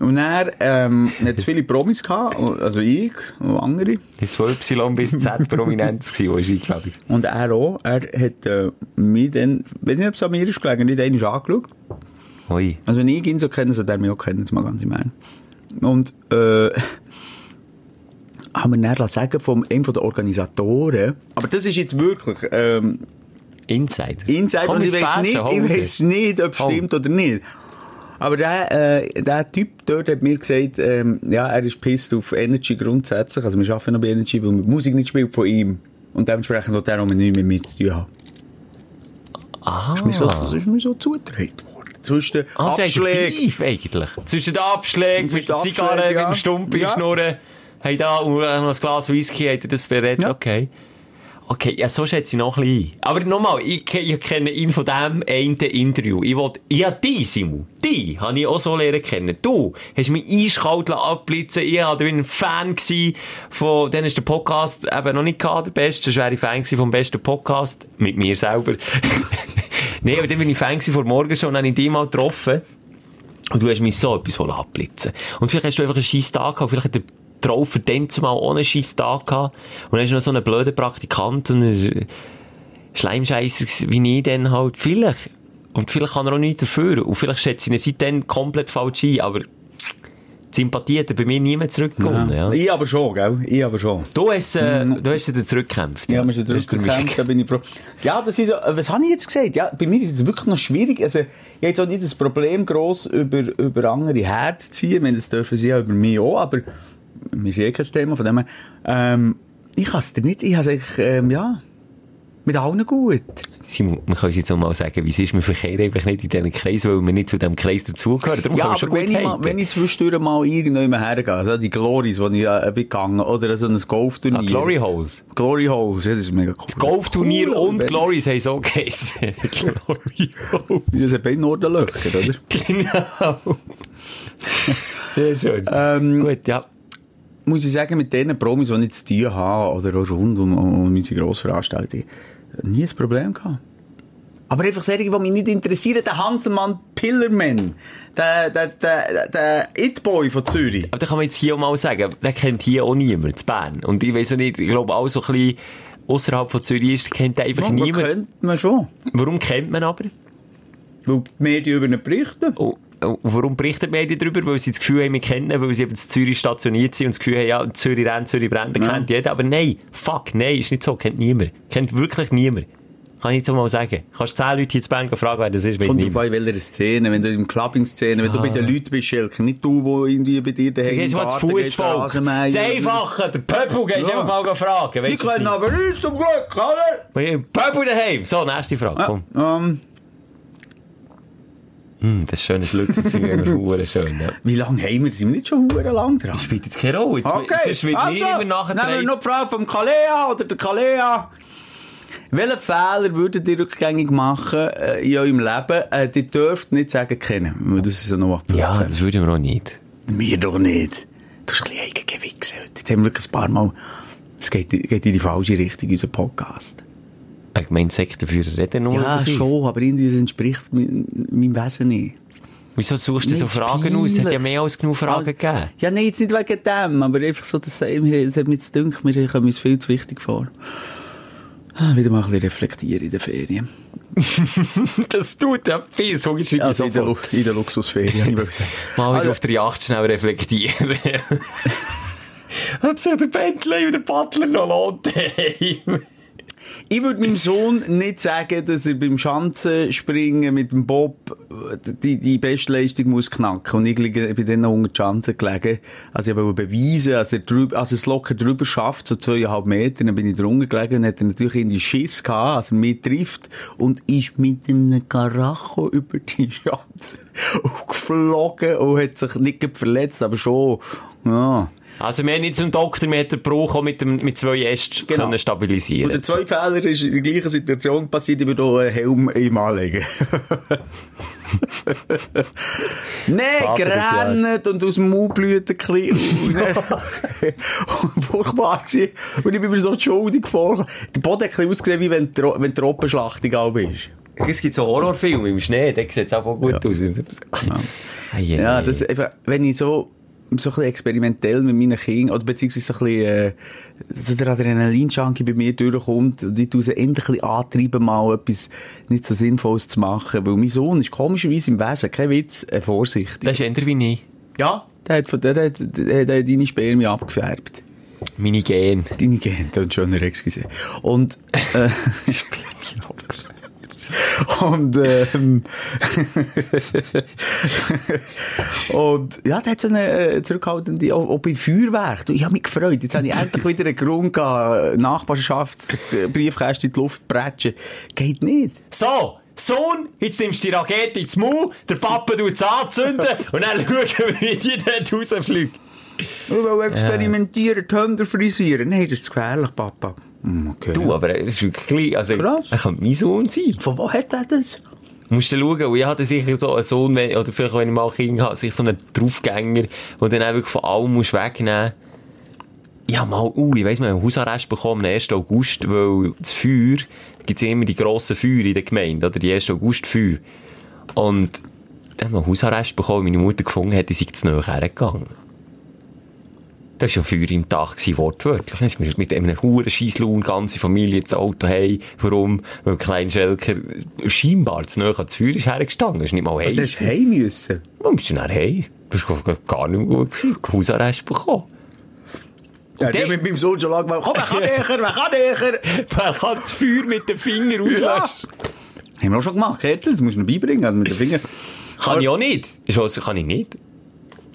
D: Und er, ähm, hat viele Promis gehabt, also ich und andere.
E: Das war Y bis Z Prominenz gewesen, wo ich eingeladen.
D: Und er auch. Er hat äh, mich dann, weiß nicht, ob es an mir ist gelegen, nicht einmal angeschaut.
E: Ui.
D: Also nie ihn so kennen, so der mich auch kennen, das mal ganz im Ernst. Und, äh, haben wir dann sagen von einem von den Organisatoren, aber das ist jetzt wirklich, ähm,
E: Insider.
D: Inside,
E: Komm
D: und ich weiß nicht, ich weiß nicht, ob es stimmt oder nicht. Aber der, äh, der Typ dort hat mir gesagt, ähm, ja, er ist pissed auf Energy grundsätzlich. Also wir arbeiten noch bei Energy, weil die Musik nicht spielt von ihm. Und dementsprechend will er auch nichts mehr mit zu tun haben.
E: Aha.
D: Ist mir so, das ist mir so zugetragen worden. Zwischen
E: Ah,
D: Abschlägen.
E: eigentlich. Zwischen den Abschlägen,
D: Zwischen
E: mit der
D: den
E: Zigarre,
D: Abschlägen,
E: mit
D: ja.
E: dem Stump in
D: Ja.
E: der Schnurre. Hey, da, und noch ein Glas Whisky, hat er das berät?
D: Ja.
E: Okay. Okay, ja, so schätze ich noch ein bisschen. Aber nochmal, ich, ich kenne ihn von dem einen Interview. Ich wollte, ja, die, Simon, die habe ich auch so lernen kennen. Du hast mich eiskalt abblitzen Ich war ein Fan gewesen von, dann ist der Podcast eben noch nicht gehabt, der beste. Sonst wäre ich Fan gewesen vom besten Podcast. Mit mir selber. nee, aber dann bin ich Fan gewesen vor morgen schon und habe ich dich mal getroffen. Und du hast mich so etwas abblitzen. Und vielleicht hast du einfach einen scheiß Tag gehabt, vielleicht hat der Traufer dann zumal einen scheiß Tag gehabt. Und dann du noch so einen blöden Praktikant und einen Schleimscheisser gewesen, wie ich dann halt. Vielleicht. Und vielleicht kann er auch nichts dafür. Und vielleicht schätze ich ihn seitdem komplett falsch ein, aber die Sympathie hat er bei mir nie mehr zurückgekommen. Ja.
D: Ich aber schon, gell? Ich aber schon.
E: Du hast, äh, du hast ihn zurückgekämpft.
D: Ja, wir
E: ist der
D: zurückgekämpft, da bin ich froh. Ja, das ist äh, was habe ich jetzt gesagt? Ja, bei mir ist es wirklich noch schwierig. Also, ich habe jetzt auch nicht das Problem, gross über, über andere herzuziehen. Wenn das dürfen sie ja über mich auch, aber wir eh kein Thema, von dem her. Ähm, ich kann es dir nicht, ich habe es eigentlich, ähm, ja, mit allen gut.
E: Simon, wir können jetzt noch mal sagen, wie es ist, wir verkehren einfach nicht in diesen Kreis, weil wir nicht zu diesem Kreis dazugehören. Darum
D: Ja,
E: schon
D: wenn ich, mal, wenn ich zwischendurch mal irgendjemand hergehe, also die Glories, wo ich äh, bin gegangen, oder so ein Golfturnier.
E: Ah, Glory Holes.
D: Glory Holes, ja, das ist mega cool.
E: Golfturnier
D: Cool,
E: und Glory haben so geheißen. Glory Holes.
D: Das sind beide Nordenlöcher, oder?
E: Genau. Sehr schön.
D: Ähm,
E: Gut, ja.
D: Muss ich sagen, mit den Promis, die ich zu tun habe, oder auch rund um, um unsere Grossveranstaltung, nie ein Problem gehabt. Aber einfach solche, die mich nicht interessieren, der Hanselmann Pillerman, der, der, der, der It-Boy von Zürich.
E: Aber da kann man jetzt hier auch mal sagen, den kennt hier auch niemand, zu Bern. Und ich weiss auch nicht, ich glaube auch so ein bisschen außerhalb von Zürich ist, kennt den einfach
D: Ja, man
E: niemand.
D: kennt man schon.
E: Warum kennt man aber?
D: Weil die Medien über ihn berichten.
E: Und warum berichten die Medien darüber? Weil sie das Gefühl haben, wir kennen, weil sie eben in Zürich stationiert sind und das Gefühl haben, ja, Zürich rennt, Zürich brennt,
D: Ja.
E: kennt jeder. Aber nein, fuck, nein, ist nicht so, kennt niemand. Kennt wirklich niemand. Kann ich jetzt mal sagen. Kannst zehn Leute jetzt Bern fragen, wer das ist, weiss
D: Kommt an, in welcher Szene. Wenn du im Clubbing-Szene, wenn du bei den Leuten bist, Schelke, nicht du, wo irgendwie bei dir
E: Du
D: daheim im Garten gehst.
E: Das Einfache, der Pöppel gehst
D: Ja.
E: einfach mal fragen.
D: Die können aber uns zum Glück, oder?
E: Pöppel daheim. So, nächste Frage, komm.
D: Ähm,
E: Hm, das ist Schlückenzeug, das ist verdammt schön, ja.
D: wie lange haben wir? Sind wir nicht schon verdammt lang dran?
E: Spielt jetzt keine Rolle. Jetzt,
D: Okay,
E: Sonst wird
D: also,
E: niemand
D: nehmen wir
E: nachher
D: noch die Frage vom Kalea oder der Kalea. Welchen Fehler würdet ihr rückgängig machen äh, in eurem Leben? Äh, ihr dürft nicht sagen kennen, weil das ist ja noch 15.
E: Ja, das würden wir auch nicht.
D: Wir doch nicht. Du hast ein bisschen. Jetzt haben wir wirklich ein paar Mal... Es geht, geht in die falsche Richtung, unser Podcast.
E: Ich meine, Sektenführer reden nur
D: Ja, schon, aber irgendwie das entspricht meinem Wesen nicht.
E: Wieso suchst du so Fragen aus? Es hat ja mehr als genug Fragen gegeben.
D: Ja, nein, jetzt nicht wegen dem, aber einfach so, dass mir- es hat mir jetzt gedacht, wir kommen uns viel zu wichtig vor. Ah, Wieder mal ein bisschen reflektieren in den Ferien.
E: Das tut ja viel. So geschrieben ich
D: Also in der, in der Luxusferien, habe ich gesagt.
E: Mal wieder
D: Also-
E: auf der Yacht schnell reflektieren. Ob sich der Bentley und der Butler noch lohnt.
D: Ich würde meinem Sohn nicht sagen, dass er beim Schanzenspringen mit dem Bob äh, die, die Bestleistung muss knacken. Und ich liege, dann noch unter die Schanze gelegen. Also ich wollte beweisen, dass er, drüber, also es locker drüber schafft, so zweieinhalb Meter. Dann bin ich drunter gelegen und hat er natürlich in die Schiss gehabt, als er mich trifft. Und ist mit einem Karacho über die Schanze geflogen und hat sich nicht verletzt, aber schon, ja.
E: Also, wir haben nicht zum Doktor mit den Bruch auch mit, dem, mit zwei Ästen
D: Genau.
E: können stabilisieren.
D: Und der zweite Fehler ist in der gleichen Situation passiert, ich würde auch einen Helm ihm anlegen. Nein, gerannt und aus dem Mund blüht ein bisschen. Und Furchtbar gewesen. Und ich bin mir so schuldig vorgekommen. Der Boden hat ein bisschen ausgesehen, wie wenn, Tro wenn Tropenschlachtung auch ist.
E: Es gibt so Horrorfilme im Schnee, da sieht es auch gut aus. Ei, ei,
D: Ja, das, einfach, wenn ich so, so ein bisschen experimentell mit meinen Kindern, oder beziehungsweise so ein bisschen, äh, so der Adrenalin-Junkie bei mir durchkommt, und ich tue sie endlich ein bisschen antreiben, mal etwas nicht so Sinnvolles zu machen, weil mein Sohn ist komischerweise im Wesen, kein Witz, äh, vorsichtig.
E: Das ist eher wie ich.
D: ja, der hat, von- der, der, der, der hat deine Spermien abgefärbt.
E: Meine Gene.
D: Deine Gene, das ist schöner, excuse. Und, äh, Spermien abgefärbt. Und, ähm, und, ja, der hat so eine äh, zurückhaltende, auch, auch bei Feuerwerk. Du, Ich habe mich gefreut. Jetzt habe ich endlich wieder einen Grund gehabt, Nachbarschaftsbriefkäste in die Luft bretschen. Geht nicht.
E: So, Sohn, jetzt nimmst du die Rakete ins Maul, der Papa tut es anzünden und dann schauen wir, wie die dort rausfliegt.
D: Ich will experimentieren, die Hände frisieren. Nein, das ist gefährlich, Papa. Hm, Okay.
E: Du, aber er ist wirklich, also,
D: Krass.
E: er könnte mein Sohn sein.
D: Von wo hat er das?
E: Musst du schauen, und ich hatte sicher so einen Sohn, wenn- oder vielleicht, wenn ich mal ein Kind habe, sich so einen Draufgänger, der dann auch wirklich von allem musst wegnehmen Ja, mal, uh, ich weiss, wir haben einen Hausarrest bekommen am 1. August, weil das Feuer, gibt's ja immer die grossen Feuer in der Gemeinde, oder die 1. August Feuer. Und dann haben wir einen Hausarrest bekommen, meine Mutter gefunden hat, die sei zu nahe hergegangen. Das war ja Feuer im Dach, gewesen, wortwörtlich. Dann sind wir mit einem huren Scheisslaun, ganze Familie, das Auto hey. Warum? Weil Klein Schelker scheinbar zu nahe ans Feuer ist hergestanden. ist nicht mal
D: Was
E: heiß.
D: hast du heim müssen?
E: Warum bist du dann hey? Das war gar nicht mehr gut gewesen. Hausarrest bekommen.
D: Ja,
E: der-
D: mit meinem Sohn schon lange gemacht. Komm, wer kann näher, wer kann näher?
E: Wer kann das Feuer mit dem Finger auslöschen?
D: Haben wir auch schon gemacht, Kerzel, das musst du noch beibringen, also mit den Fingern.
E: Kann ich auch nicht. Ist also, kann ich nicht.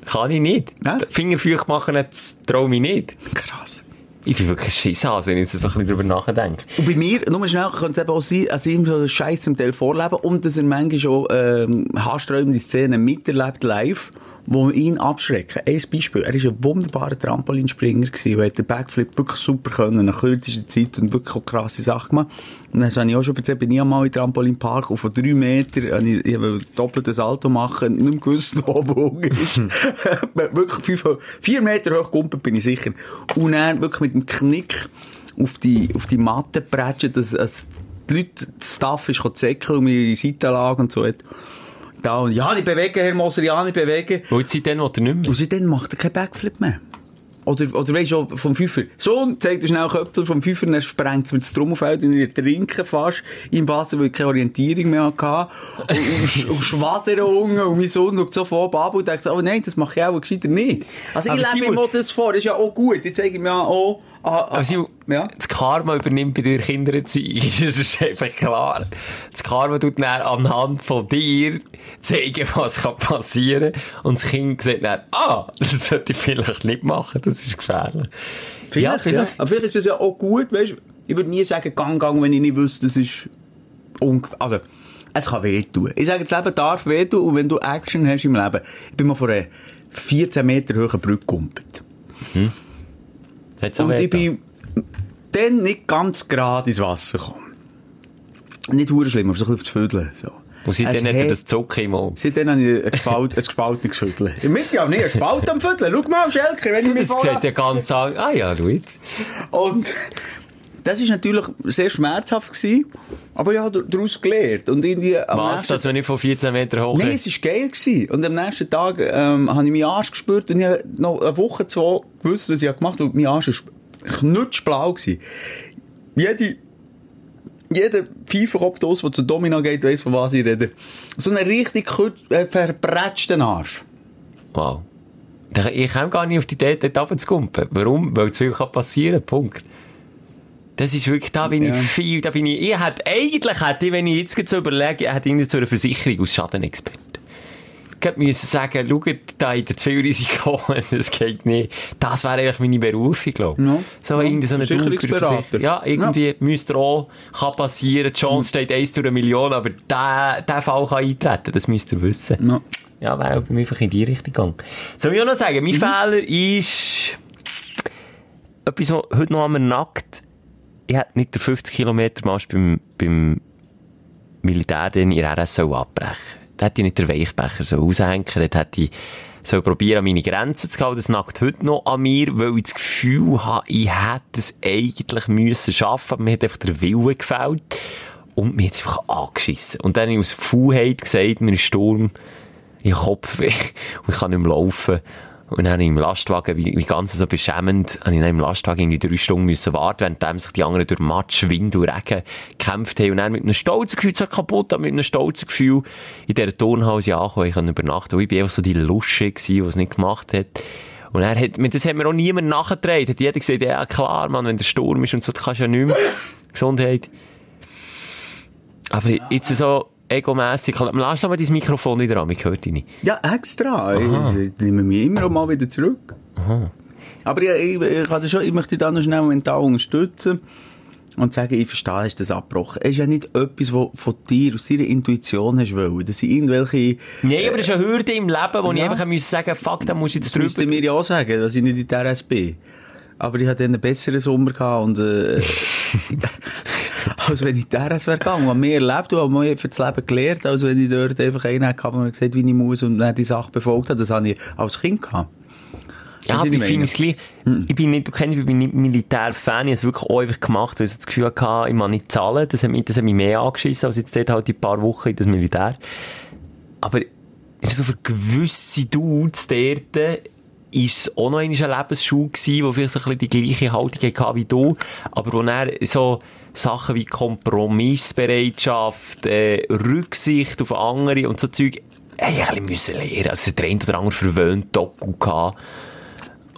E: Kann ich nicht.
D: Ja?
E: Fingerfeucht machen, das traue ich nicht.
D: Krass.
E: Ich bin wirklich ein Scheisshase, wenn ich jetzt so ein bisschen drüber nachdenke.
D: Und bei mir, nur schnell, könnte es eben auch sein, dass ich ihm so Scheiß zum Teil vorleben und dass er manchmal schon ähm, haarsträubende Szenen miterlebt live, die ihn abschrecken. Ein Beispiel, er war ein wunderbarer Trampolinspringer gewesen, und hat den Backflip wirklich super können, nach kürzester Zeit und wirklich auch krasse Sachen gemacht. Und das habe ich auch schon erzählt, bin ich einmal im Trampolinpark und von drei Metern, habe ich, ich habe doppeltes Salto machen, nicht mehr gewusst, wo oben ist. wirklich fünf, vier Meter hoch gumpelt, bin ich sicher. Und dann wirklich mit dem Knick auf die, auf die Matte prätschen, dass, dass die Leute, das Staff ist zäckeln und mir in die Seitenlage und so hat. Da, und ja, nicht bewegen, Herr Moser, ja, nicht bewegen.
E: Jetzt seitdem, wo er nicht mehr.
D: Und seitdem macht er keinen Backflip mehr. Oder, oder weisst du, vom Fünfer. So, zeigt er schnell Köpfel vom Fünfer, dann sprengt es mit dem Trommelfeld und ich trinke fast im Wasser, weil ich keine Orientierung mehr hatte. Und, und, sch- und und mein Sohn schaut so vor ab und denkt, oh nein, das mache ich auch gescheiter nicht. Also ich
E: Aber
D: lebe
E: Simon-
D: ihm auch das vor, das ist ja auch gut. Ich zeige ihm ja auch, ah, ah,
E: Aber Simon,
D: ja.
E: das Karma übernimmt bei der Kindererziehung. Das ist einfach klar. Das Karma tut dann anhand von dir zeigen, was kann passieren Und das Kind sagt dann, ah, das sollte ich vielleicht nicht machen, das ist gefährlich.
D: Vielleicht, ja, Aber vielleicht ist das ja auch gut, weißt. Ich würde nie sagen, gang, gang, wenn ich nicht wüsste, das ist ungefähr, also, es kann wehtun. Ich sage, das Leben darf wehtun und wenn du Action hast im Leben. Ich bin mal vor einer 14 Meter hohen Brücke.
E: Hat's auch
D: Und ich bin dann nicht ganz gerade ins Wasser gekommen. Nicht hure schlimm, aber so ein bisschen Vödeln, so.
E: Und seitdem
D: Es
E: hat er das Zucken im Auge.
D: Seitdem habe ich ein, gespalt, ein gespaltenes Viertel. Im Mitte auch nicht, ein Spalt am Viertel. Schau mal, Schelke, wenn ich mich
E: Das sieht ja ganz an. Ah ja, schau jetzt.
D: Und das ist natürlich sehr schmerzhaft gewesen, aber ich habe daraus gelernt. Und irgendwie am
E: Was,
D: nächsten-
E: dass wir nicht von 14 Meter hoch
D: Nein, es war geil. Gewesen. Und am nächsten Tag ähm, habe ich meinen Arsch gespürt und ich habe noch eine Woche, zwei gewusst, was ich gemacht habe. Und mein Arsch war knutschblau. Gewesen. Jede, jeder Pfeifenkopf, der zu Domina geht, weiss, von was ich rede. So einen richtig äh, verbrätschten Arsch.
E: Wow. Ich komme gar nicht auf die Idee, dort runterzukumpen. Warum? Weil zu viel kann passieren. Punkt. Das ist wirklich, da bin
D: Ja.
E: ich viel, da bin ich, ich hätte, eigentlich hätte ich, wenn ich jetzt so überlege, ich hätte irgendwie zu einer Versicherung aus Schadenexperte. Ich hätte müssen sagen, schaut, da in der zu viel Risiko, das geht nicht. Das wäre eigentlich meine Berufung, glaube ich.
D: Ja.
E: So
D: Ja.
E: irgendwie so eine
D: Versicherungsberater.
E: Versicherung. Ja, irgendwie müsste er auch, kann passieren, die Chance steht eins durch eine Million, aber der, der Fall kann eintreten, das müsst ihr wissen.
D: Ja.
E: Ja, wäre bei mir einfach in die Richtung gegangen. Soll ich auch noch sagen, mein Fehler ist, etwas, was heute noch einmal nackt, ich hätte nicht den 50 Kilometer Marsch beim, beim Militär den in RS abbrechen. Da hätte ich nicht den Weichbecher so raushängen, dort hätte ich so probieren, an meine Grenzen zu gehen. Das nackt heute noch an mir, weil ich das Gefühl habe, ich hätte es eigentlich müssen schaffen, aber mir hat einfach der Wille gefällt. Und mir hat es einfach angeschissen. Und dann habe ich aus Faulheit gesagt, mir ist Sturm, ich habe Kopfweh und ich kann nicht mehr laufen. Und dann im Lastwagen, wie, wie ganz so beschämend, habe ich dann im Lastwagen irgendwie drei Stunden müssen warten, während sich die anderen durch Matsch, Wind und Regen gekämpft haben. Und dann mit einem stolzen Gefühl, so kaputt, aber mit einem stolzen Gefühl in dieser Turnhause angekommen, ich konnte übernachten. Und ich bin einfach so die Lusche gewesen, die es nicht gemacht hat. Und er hat, das hat mir auch niemand nachgetragen. Hat jeder gesagt, ja klar, Mann, wenn der Sturm ist und so, dann kannst du ja nicht mehr. Gesundheit. Aber jetzt so, egomässig. Lass mal dein Mikrofon wieder an, ich höre dich nicht.
D: Ja, extra. Ich, ich nehme mich immer mal wieder zurück.
E: Aha.
D: Aber ich, ich, ich, das schon, ich möchte dich da noch schnell mental unterstützen und sagen, ich verstehe, ist das abgebrochen. Es ist ja nicht etwas, was von dir, aus deiner Intuition hast wollen. Das sind irgendwelche...
E: Nein, aber es ist eine Hürde im Leben, wo ja. ich einfach muss sagen fuck, da muss ich jetzt
D: drüber... Das mir ja auch sagen, dass ich nicht in der RS bin. Aber ich hatte einen besseren Sommer gehabt und, äh, als wenn ich der wäre gegangen. Habe mehr erlebt und mehr für das Leben gelernt, als wenn ich dort einfach einen hatte, der gesagt wie ich muss und dann die Sache befolgt hat. Das habe ich als Kind gehabt.
E: Ja, aber ich finde es gleich, hm. ich bin nicht, du kennst, ich bin nicht Militärfan, ich habe es wirklich auch einfach gemacht, weil ich das Gefühl hatte, ich muss nicht zahlen, das hat mich, das hat mich mehr angeschissen, als jetzt dort halt die paar Wochen in das Militär. Aber, so für gewisse Dudes dort, ist es auch noch eine Lebensschule gewesen, wo vielleicht so ein bisschen die gleiche Haltung hatte wie du, aber wo er so Sachen wie Kompromissbereitschaft, äh, Rücksicht auf andere und so Zeug, ey, ich ein bisschen lernen. Also der eine oder andere verwöhnt Doku gehabt,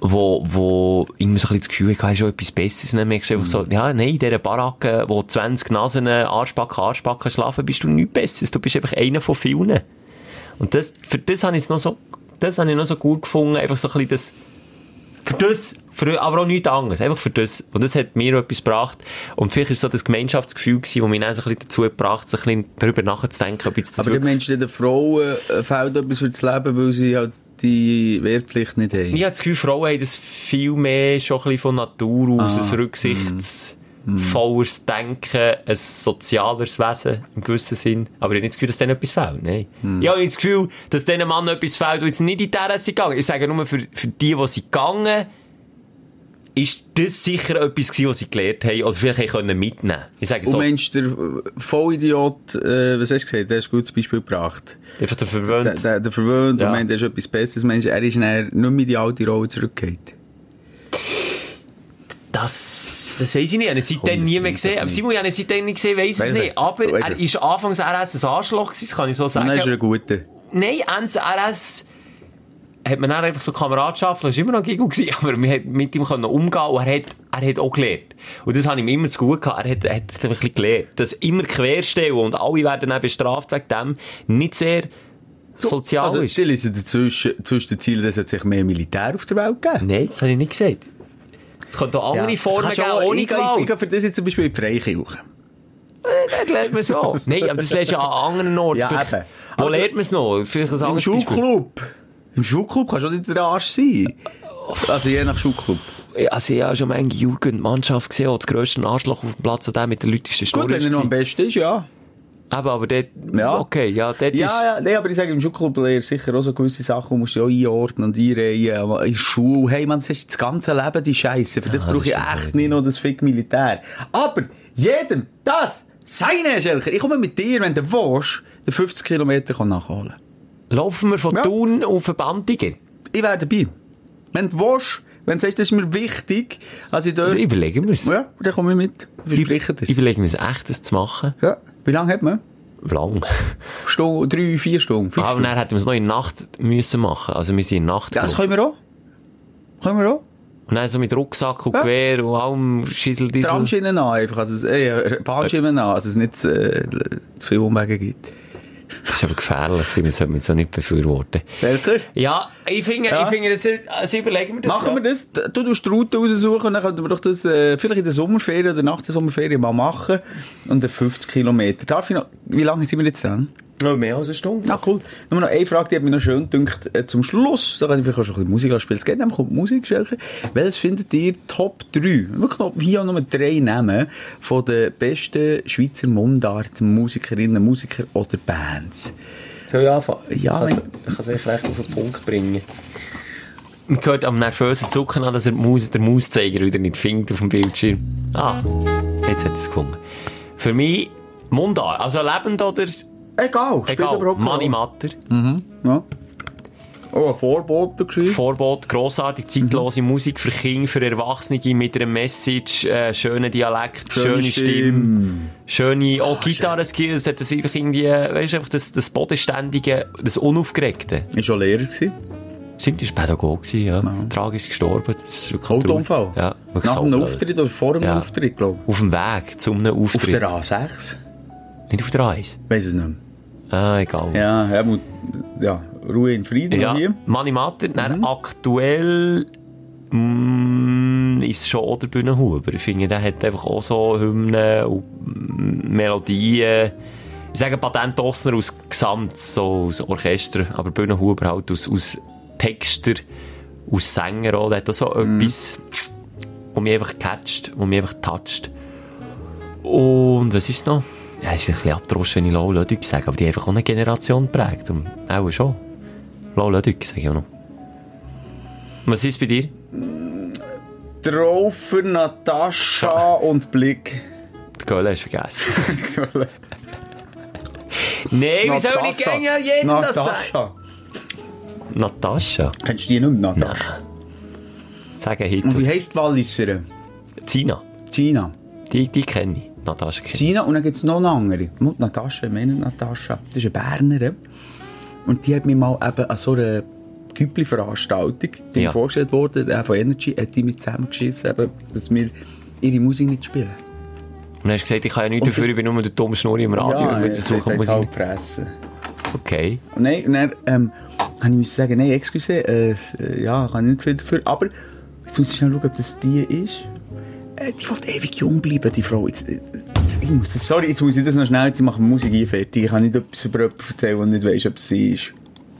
E: wo, wo immer so ein bisschen das Gefühl hatte, schon etwas Besseres. Und dann merkst du einfach so, ja, nein, in dieser Baracke, wo 20 Nasen Arschbacken, Arschbacken schlafen, bist du nichts Besseres. Du bist einfach einer von vielen. Und das, für das habe ich es noch so das habe ich noch so gut gefunden, einfach so ein bisschen das, für das, für, aber auch nichts anderes, einfach für das. Und das hat mir etwas gebracht. Und vielleicht ist so das Gemeinschaftsgefühl gewesen, das mich dann so ein bisschen dazu gebracht, so ein bisschen darüber nachzudenken, ob jetzt
D: das Aber der Mensch, der Frauen fehlt etwas für das Leben, weil sie halt die Wehrpflicht nicht haben.
E: Ich habe das Gefühl, Frauen haben das viel mehr schon ein bisschen von Natur aus, ah, ein Rücksichts... Mm volles Denken, ein sozialeres Wesen im gewissen Sinn. Aber ich habe nicht das Gefühl, dass denen etwas fehlt. Nein. Hm. Ich habe nicht das Gefühl, dass diesen Mann etwas fehlt, der jetzt nicht in die sind gegangen. Ich sage nur, für, für die, die sie gegangen ist das sicher etwas gewesen, was sie gelernt haben, oder vielleicht können mitnehmen Ich sage so.
D: Und Mensch, der Vollidiot, äh, was hast du gesagt? Der hast ein gutes Beispiel gebracht.
E: Einfach der verwöhnt.
D: Der, der, der verwöhnt, ja. und meint, der ist etwas Besseres. Mensch, er ist nicht mehr in die alte Rolle zurückgekehrt.
E: Das, das weiss ich nicht. Ich habe seitdem nie mehr gesehen. Aber Simon, ich habe seitdem nicht gesehen, weiss es nicht. Aber er ist anfangs RS ein Arschloch gewesen, kann ich so sagen.
D: dann ist er ein guter.
E: Nein, Ends RS hat man dann einfach so Kameradschaft, das war immer noch Gigo gewesen, aber wir hat mit ihm können umgehen und er hat, er hat auch gelernt. Und das habe ich ihm immer zu gut gehabt. Er hat, er hat ein bisschen gelernt. Das immer querstellen und alle werden dann bestraft wegen dem, nicht sehr sozial
D: also,
E: ist.
D: Die lesen dazwischen, zwischen den Zielen, dass es sich mehr Militär auf der Welt geben.
E: Nein, das habe ich nicht gesagt. Es könnte auch andere ja. Formen geben, ohne
D: ich,
E: Gewalt.
D: Ich, ich, für das jetzt zum Beispiel in die Freikirche.
E: Das lernt man so. Nein, aber das lernst du ja an anderen Orten. Ja. Wo aber lernt man es noch? Vielleicht ein
D: Im Schulclub. Im Schulclub kannst du nicht der Arsch sein. Also je nach Schulclub.
E: Also ich habe schon eine Jugendmannschaft gesehen, die das grösste Arschloch auf dem Platz hat, mit der lautesten
D: Stunde. Gut, wenn er noch am besten ist, ja.
E: Aber, aber dort, ja. okay, ja, dort
D: ja, ist... Ja, nee, aber ich sage, im Schulclub sicher auch so gewisse Sachen, musst du auch einordnen und einreihen. Aber in Schule, hey man, das ist das ganze Leben die Scheiße. Für das ja, brauche ich echt nicht noch das Fick Militär. Aber jedem das seine, Schelker. Ich komme mit dir, wenn du willst, den 50 Kilometer nachholen
E: Laufen wir von ja. Thun auf Verbandigen?
D: Ich wäre dabei. Wenn du willst, wenn du sagst, das ist mir wichtig, also ich dort... Also
E: überlegen wir es.
D: Ja, dann komme ich mit.
E: Ich verspreche das. Überlegen wir es echt, das zu machen.
D: Ja. Wie lange hat man?
E: Lang.
D: Stunde, drei, vier Stunden, fünf
E: ah,
D: Stunden.
E: Aber dann hätten wir es noch in Nacht müssen machen. Also wir sind in Nacht.
D: Ja, das können wir auch. Können wir auch.
E: Und dann so mit Rucksack und ja. Gewehr und allem Schissel
D: diesel. Tramschienen an, einfach, also, äh, Bahnschienen an, also es nicht äh, zu viel Umwege gibt.
E: Das ist aber gefährlich, das sollte man so nicht befürworten.
D: Welcher?
E: Ja, ich finde, ja. ich finde, das, also überlegen wir das.
D: Machen ja. wir das? Du tust die Route raussuchen, dann könnten wir doch das, äh, vielleicht in der Sommerferien oder nach der Sommerferien mal machen. Und dann 50 Kilometer. Darf ich noch, wie lange sind wir jetzt dran?
E: Ja, mehr als eine Stunde.
D: Ah, cool. Nur noch eine Frage, die hat mich noch schön gedacht, äh, zum Schluss. Da kann ich vielleicht auch schon ein bisschen Musik spielen. Es geht nämlich um die Musik, Schelke. Welches findet ihr Top 3? Wirklich noch, hier auch nur drei Namen von den besten Schweizer Mundart-Musikerinnen, Musiker oder Bands.
E: Soll ich anfangen?
D: Ja,
E: Ich kann es recht auf den Punkt bringen. Man hört am nervösen Zucken an, dass er Maus, der Mauszeiger wieder nicht findet auf dem Bildschirm. Ah, jetzt hat es gefunden. Für mich Mundart, also lebend oder
D: Egal, spielt
E: egal,
D: überhaupt
E: Money. Matter.
D: Ja. Oh, ein Vorbote geschrieben.
E: Vorbot, grossartig, zeitlose Musik für Kinder, für Erwachsene mit einer Message, äh, schöner Dialekt, schöne, Stimme, schöne, auch Gitarre-Skills, hat das einfach irgendwie, weißt du, einfach das, das Bodenständige, das Unaufgeregte.
D: Ist schon Lehrer gewesen.
E: Stimmt, er war Pädagoge, gewesen, ja. Tragisch gestorben. Ist
D: Autounfall.
E: Ja,
D: Nach einem
E: so
D: Auftritt oder vor einem
E: Ja.
D: Auftritt, glaube
E: Auf dem Weg zu einem
D: ich. Auf
E: Auftritt.
D: der A6.
E: Nicht auf der Eis.
D: Weiss es nicht mehr.
E: Ah, egal.
D: Ja, Helmut, ja, Ruhe in Frieden
E: Ja,
D: hier.
E: Mani Matter, dann aktuell mm, ist schon auch der Bühnenhuber. Ich finde, der hat einfach auch so Hymnen und Melodien. Ich sage Patent Ossner aus Gesamt, so aus Orchester, aber Bühnenhuber halt aus, aus Texter, aus Sänger auch. Der hat auch so etwas, was mich einfach catcht, was mich einfach toucht. Und was ist noch? Ja, es ist ein bisschen abdroschene Lau Lödig sagen, aber die haben einfach auch eine Generation geprägt. Und auch schon. Lau Lödig, sage ich auch noch. Was ist bei dir?
D: Traufer, Natascha und Blick.
E: Die Gölle hast du vergessen. Nein, wie soll ich gegen jeden das sagen?
D: Natascha.
E: Natascha.
D: Kennst du die nicht, Natascha?
E: Sagen
D: Und wie heisst die Walliserin?
E: Zina.
D: Gina.
E: Die, die kenne ich. Natascha ich.
D: Gina, und dann gibt es noch eine andere. Mut Natascha, ich meine Natascha. Das ist eine Bernerin. Und die hat mich mal eben an so einer Güppli-Veranstaltung
E: Ja.
D: vorgestellt worden, der von Energy, hat die mit zusammengeschissen, eben, dass wir ihre Musik nicht spielen.
E: Und dann hast du gesagt, ich kann ja nichts dafür, ich bin nur der dumme Schnurri im Radio.
D: ja,
E: und versuchen
D: das
E: Musik.
D: halt fressen.
E: Okay.
D: Und nein, und dann, ähm, habe ich müssen sagen, nein, excuse, äh, äh, ja, kann ich nicht viel dafür, aber jetzt muss ich schnell schauen, ob das die ist. Äh, die will ewig jung bleiben, die Frau. Jetzt, jetzt, ich muss sorry, jetzt muss ich das noch schnell, jetzt machen Musik hier fertig. Ich kann nicht etwas über jemanden erzählen, der nicht weiss, ob sie ist.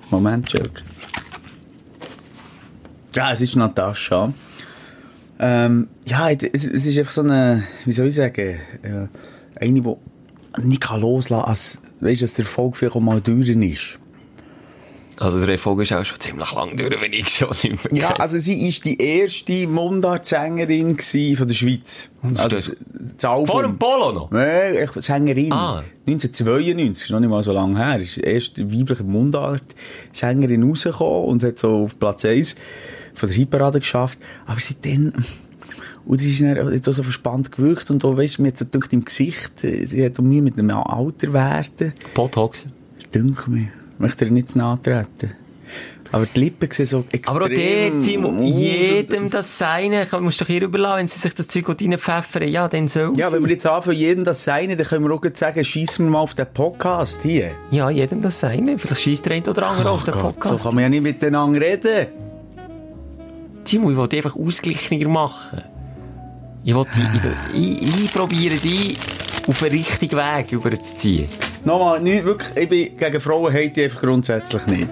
D: Moment, Joke. Ja, es ist Natascha. Ähm, ja, es, es ist einfach so eine, wie soll ich sagen, äh, eine, die nicht loslassen kann, als, weißt dass der Erfolg vielleicht auch mal durch ist.
E: Also der Erfolg ist auch schon ziemlich lang durch, wenn ich so nicht mehr
D: Ja, also sie ist die erste Mundart-Sängerin von der Schweiz. Also,
E: das-
D: Album.
E: Vor dem Polo noch?
D: Echt Sängerin.
E: Ah.
D: 1992, ist noch nicht mal so lange her, ist die erste weibliche Mundart-Sängerin rausgekommen und hat so auf Platz 1 von der Hitparade geschafft. Aber seitdem, und sie ist dann auch so verspannt gewirkt und weisst du, mir hat so gedacht, im Gesicht, äh, sie hat um mich mit dem Alter werden.
E: Botox.
D: Dünkt mir. Möchte ihr nicht zu nahe treten. Aber die Lippen sehen so extrem...
E: Aber auch der, Simon, jedem das Seine, kann- musst du doch hier überlassen, wenn sie sich das Zeug reinpfeffern, ja, dann soll
D: Ja, wenn wir jetzt anfangen, jedem das Seine, dann können wir auch sagen, schiessen wir mal auf den Podcast hier.
E: Ja, jedem das Seine. Vielleicht schießt der eine oder andere auf den
D: Gott, so
E: Podcast.
D: kann man ja nicht miteinander reden.
E: Simon, ich will dich einfach ausgeglichener machen. Ich will dich, ich, ich probiere dich auf den richtigen Weg überzuziehen.
D: Nochmal, nicht, wirklich, ich bin gegen Frauen hate ich einfach grundsätzlich nicht.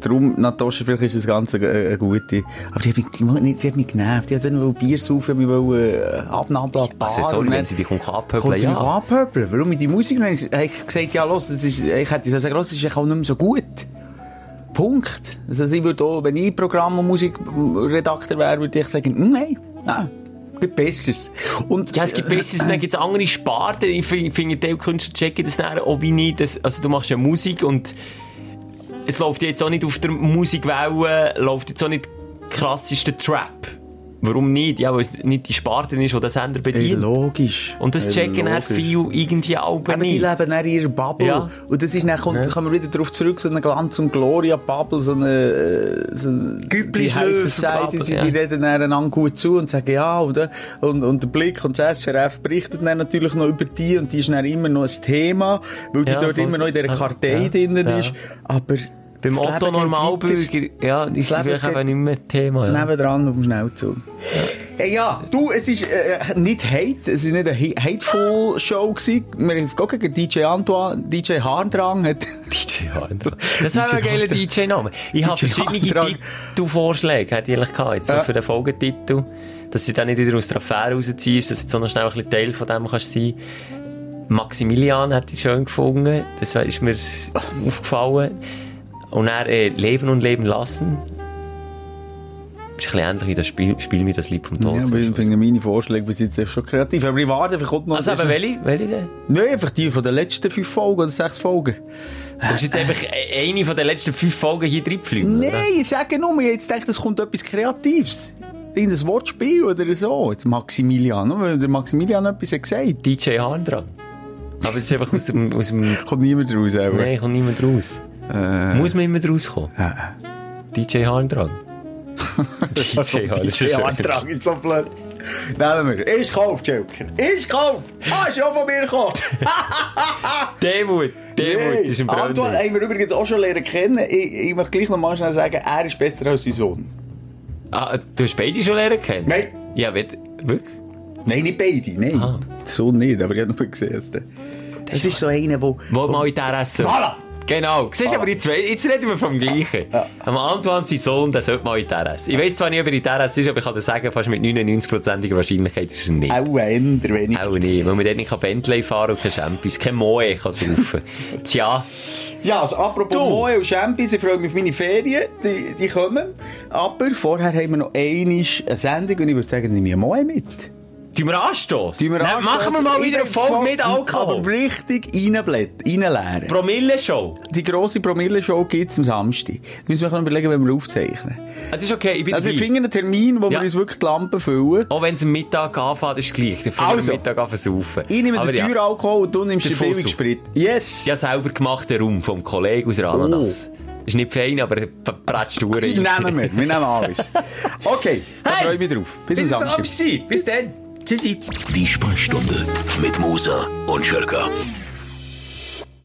D: Darum, Natascha, vielleicht ist das Ganze eine, gute. Aber die hat mich, nicht, sie hat mich genervt. Die hat dann Bier saufen, mich wollen, äh, abnabeln, die
E: Also, sorry, wenn sie dich abhöbeln,
D: Kommt sie mich
E: ja.
D: anpöbeln? Warum ich die Musik? Ich habe gesagt, ja, los, das ist, ich hätte so sagen, los, das ist auch nicht mehr so gut. Punkt. Also, ich würde auch, wenn ich Programm- und Musikredakteur wäre, würde ich sagen, nein, nein, gibt Besseres. Und,
E: Ja, es gibt Besseres, dann gibt es andere Sparten. Ich finde, die Künstler checken das dann auch wie nicht. Das, also, du machst ja Musik und es läuft jetzt auch nicht auf der Musikwelle, läuft jetzt auch nicht krassester Trap. Warum nicht? Ja, weil es nicht die Sparte ist, die der Sender
D: Ey,
E: bedient.
D: logisch.
E: Und das
D: Ey,
E: checken dann
D: logisch.
E: viele irgendwie auch
D: Aber die
E: nicht.
D: leben dann in ihrer Bubble.
E: Ja.
D: Und das ist dann, kommt, kommen wir wieder darauf zurück, so eine Glanz- und Gloria-Bubble, so eine, äh, so eine die Society, die,
E: ja.
D: die reden dann einander gut zu und sagen, ja, und, äh, und, und der Blick und das SRF berichtet dann natürlich noch über die und die ist dann immer noch ein Thema, weil die
E: Ja,
D: dort immer noch in dieser
E: so.
D: Kartei
E: Ja,
D: drinnen
E: ja.
D: ist. Aber
E: Beim
D: Das
E: Otto Normalbürger, ja, ist
D: Das Leben
E: vielleicht eben nicht mehr Thema. Ja.
D: Nebendran auf dem Schnellzug. Ja. ja, du, es ist äh, nicht Hate, es ist nicht eine hateful Show gewesen. Wir haben gegen DJ Antoine, DJ Harndrang hat...
E: DJ Harndrang. Das wäre ein geiler DJ-Name. Ich habe
D: DJ
E: verschiedene
D: Harndrang.
E: Titelvorschläge, hätte ich ehrlich gehabt, jetzt
D: Ja.
E: für den Folgetitel. Dass du dann nicht wieder aus der Affäre rausziehst, dass du so noch schnell ein bisschen Teil von dem kannst sein. Maximilian hätte ich schön gefunden. Das ist mir aufgefallen. Und dann, äh, Leben und Leben lassen. Ist ein bisschen ähnlich wie das Spiel, Spiel mir das Lied vom Tod.
D: Ja, aber ich finde meine Vorschläge bis jetzt schon kreativ. Aber ich warte, vielleicht kommt noch...
E: also, aber welche? Welche denn?
D: Nein, einfach die von den letzten fünf Folgen oder sechs Folgen.
E: Du hast jetzt einfach eine von den letzten fünf Folgen hier reingeflogen,
D: Nein, ich sage nur, ich jetzt denke, es kommt etwas Kreatives. In ein Wortspiel oder so. Jetzt Maximilian, nur weil der Maximilian etwas hat gesagt.
E: DJ Harndrang. Aber jetzt einfach aus dem, aus dem,
D: Kommt niemand raus, aber.
E: nein, kommt niemand raus.
D: Äh,
E: Muss man immer rauskommen? DJ Harndrang. DJ Harndrang.
D: DJ Antrag ist so blöd. Nehmen wir. Ist gekauft, Joker. Ist gekauft. Ah, ist auch von mir gekommen.
E: Demut. Demut ist ein
D: Antoine
E: Brand.
D: haben wir übrigens auch schon lernen kennen. Ich, ich möchte gleich noch mal schnell sagen, er ist besser als sein Sohn.
E: Ah, du hast beide schon lernen kennen?
D: Nein.
E: Ja, wird, wirklich?
D: Nein, nicht beide, nein.
E: Ah.
D: Sohn nicht, aber ich habe noch gesehen. der- Das ist so einer, der...
E: Wo mal in der Essen.
D: Voilà.
E: Genau. Siehst du, aber jetzt, jetzt reden wir vom Gleichen. Am Antoine, sein Sohn, der sollte mal in der Essen. Ich weiss zwar nicht, ob er in der Essen ist, aber ich kann dir sagen, fast mit 99%iger Wahrscheinlichkeit ist er nicht.
D: Auch ein wenig.
E: Auch nicht, weil man dort nicht Bentley fahren und kein Champis, kein Moe kann saufen. Tja,
D: Ja, also apropos
E: Du.
D: Moe und Champions, ich freue mich auf meine Ferien, die, die kommen. Aber vorher haben wir noch einmal eine Sendung und ich würde sagen, nimm mir Moe mit.
E: Tun wir anstoßen?
D: Tun wir
E: Dann Machen wir mal wieder eine Folge mit Alkohol.
D: Aber richtig reinleeren.
E: Promille-Show.
D: Die grosse Promille-Show gibt es am Samstag. Da müssen wir überlegen, wenn wir aufzeichnen.
E: Das ist okay, ich bin
D: Also wir finden einen Termin, wo
E: Ja.
D: wir uns wirklich die Lampen füllen.
E: Auch wenn es am Mittag anfängt, ist gleich. Dann fangen wir
D: Also.
E: am Mittag an versaufen.
D: Ich nehme
E: Aber
D: den
E: ja,
D: teuren Alkohol und du nimmst
E: Der
D: den billigen Sprit. Yes!
E: Ja, selber gemachten Raum vom Kollegen aus der Ananas. Ist nicht fein, aber prätst du
D: Die nehmen wir. Wir nehmen alles. Okay, da
E: Hey.
D: freue ich mich drauf. Bis,
E: Bis
D: am
E: am
D: Samstag.
E: Samstag. Bis dann. Tschüssi.
C: Die Sprechstunde mit Musa und Schelka.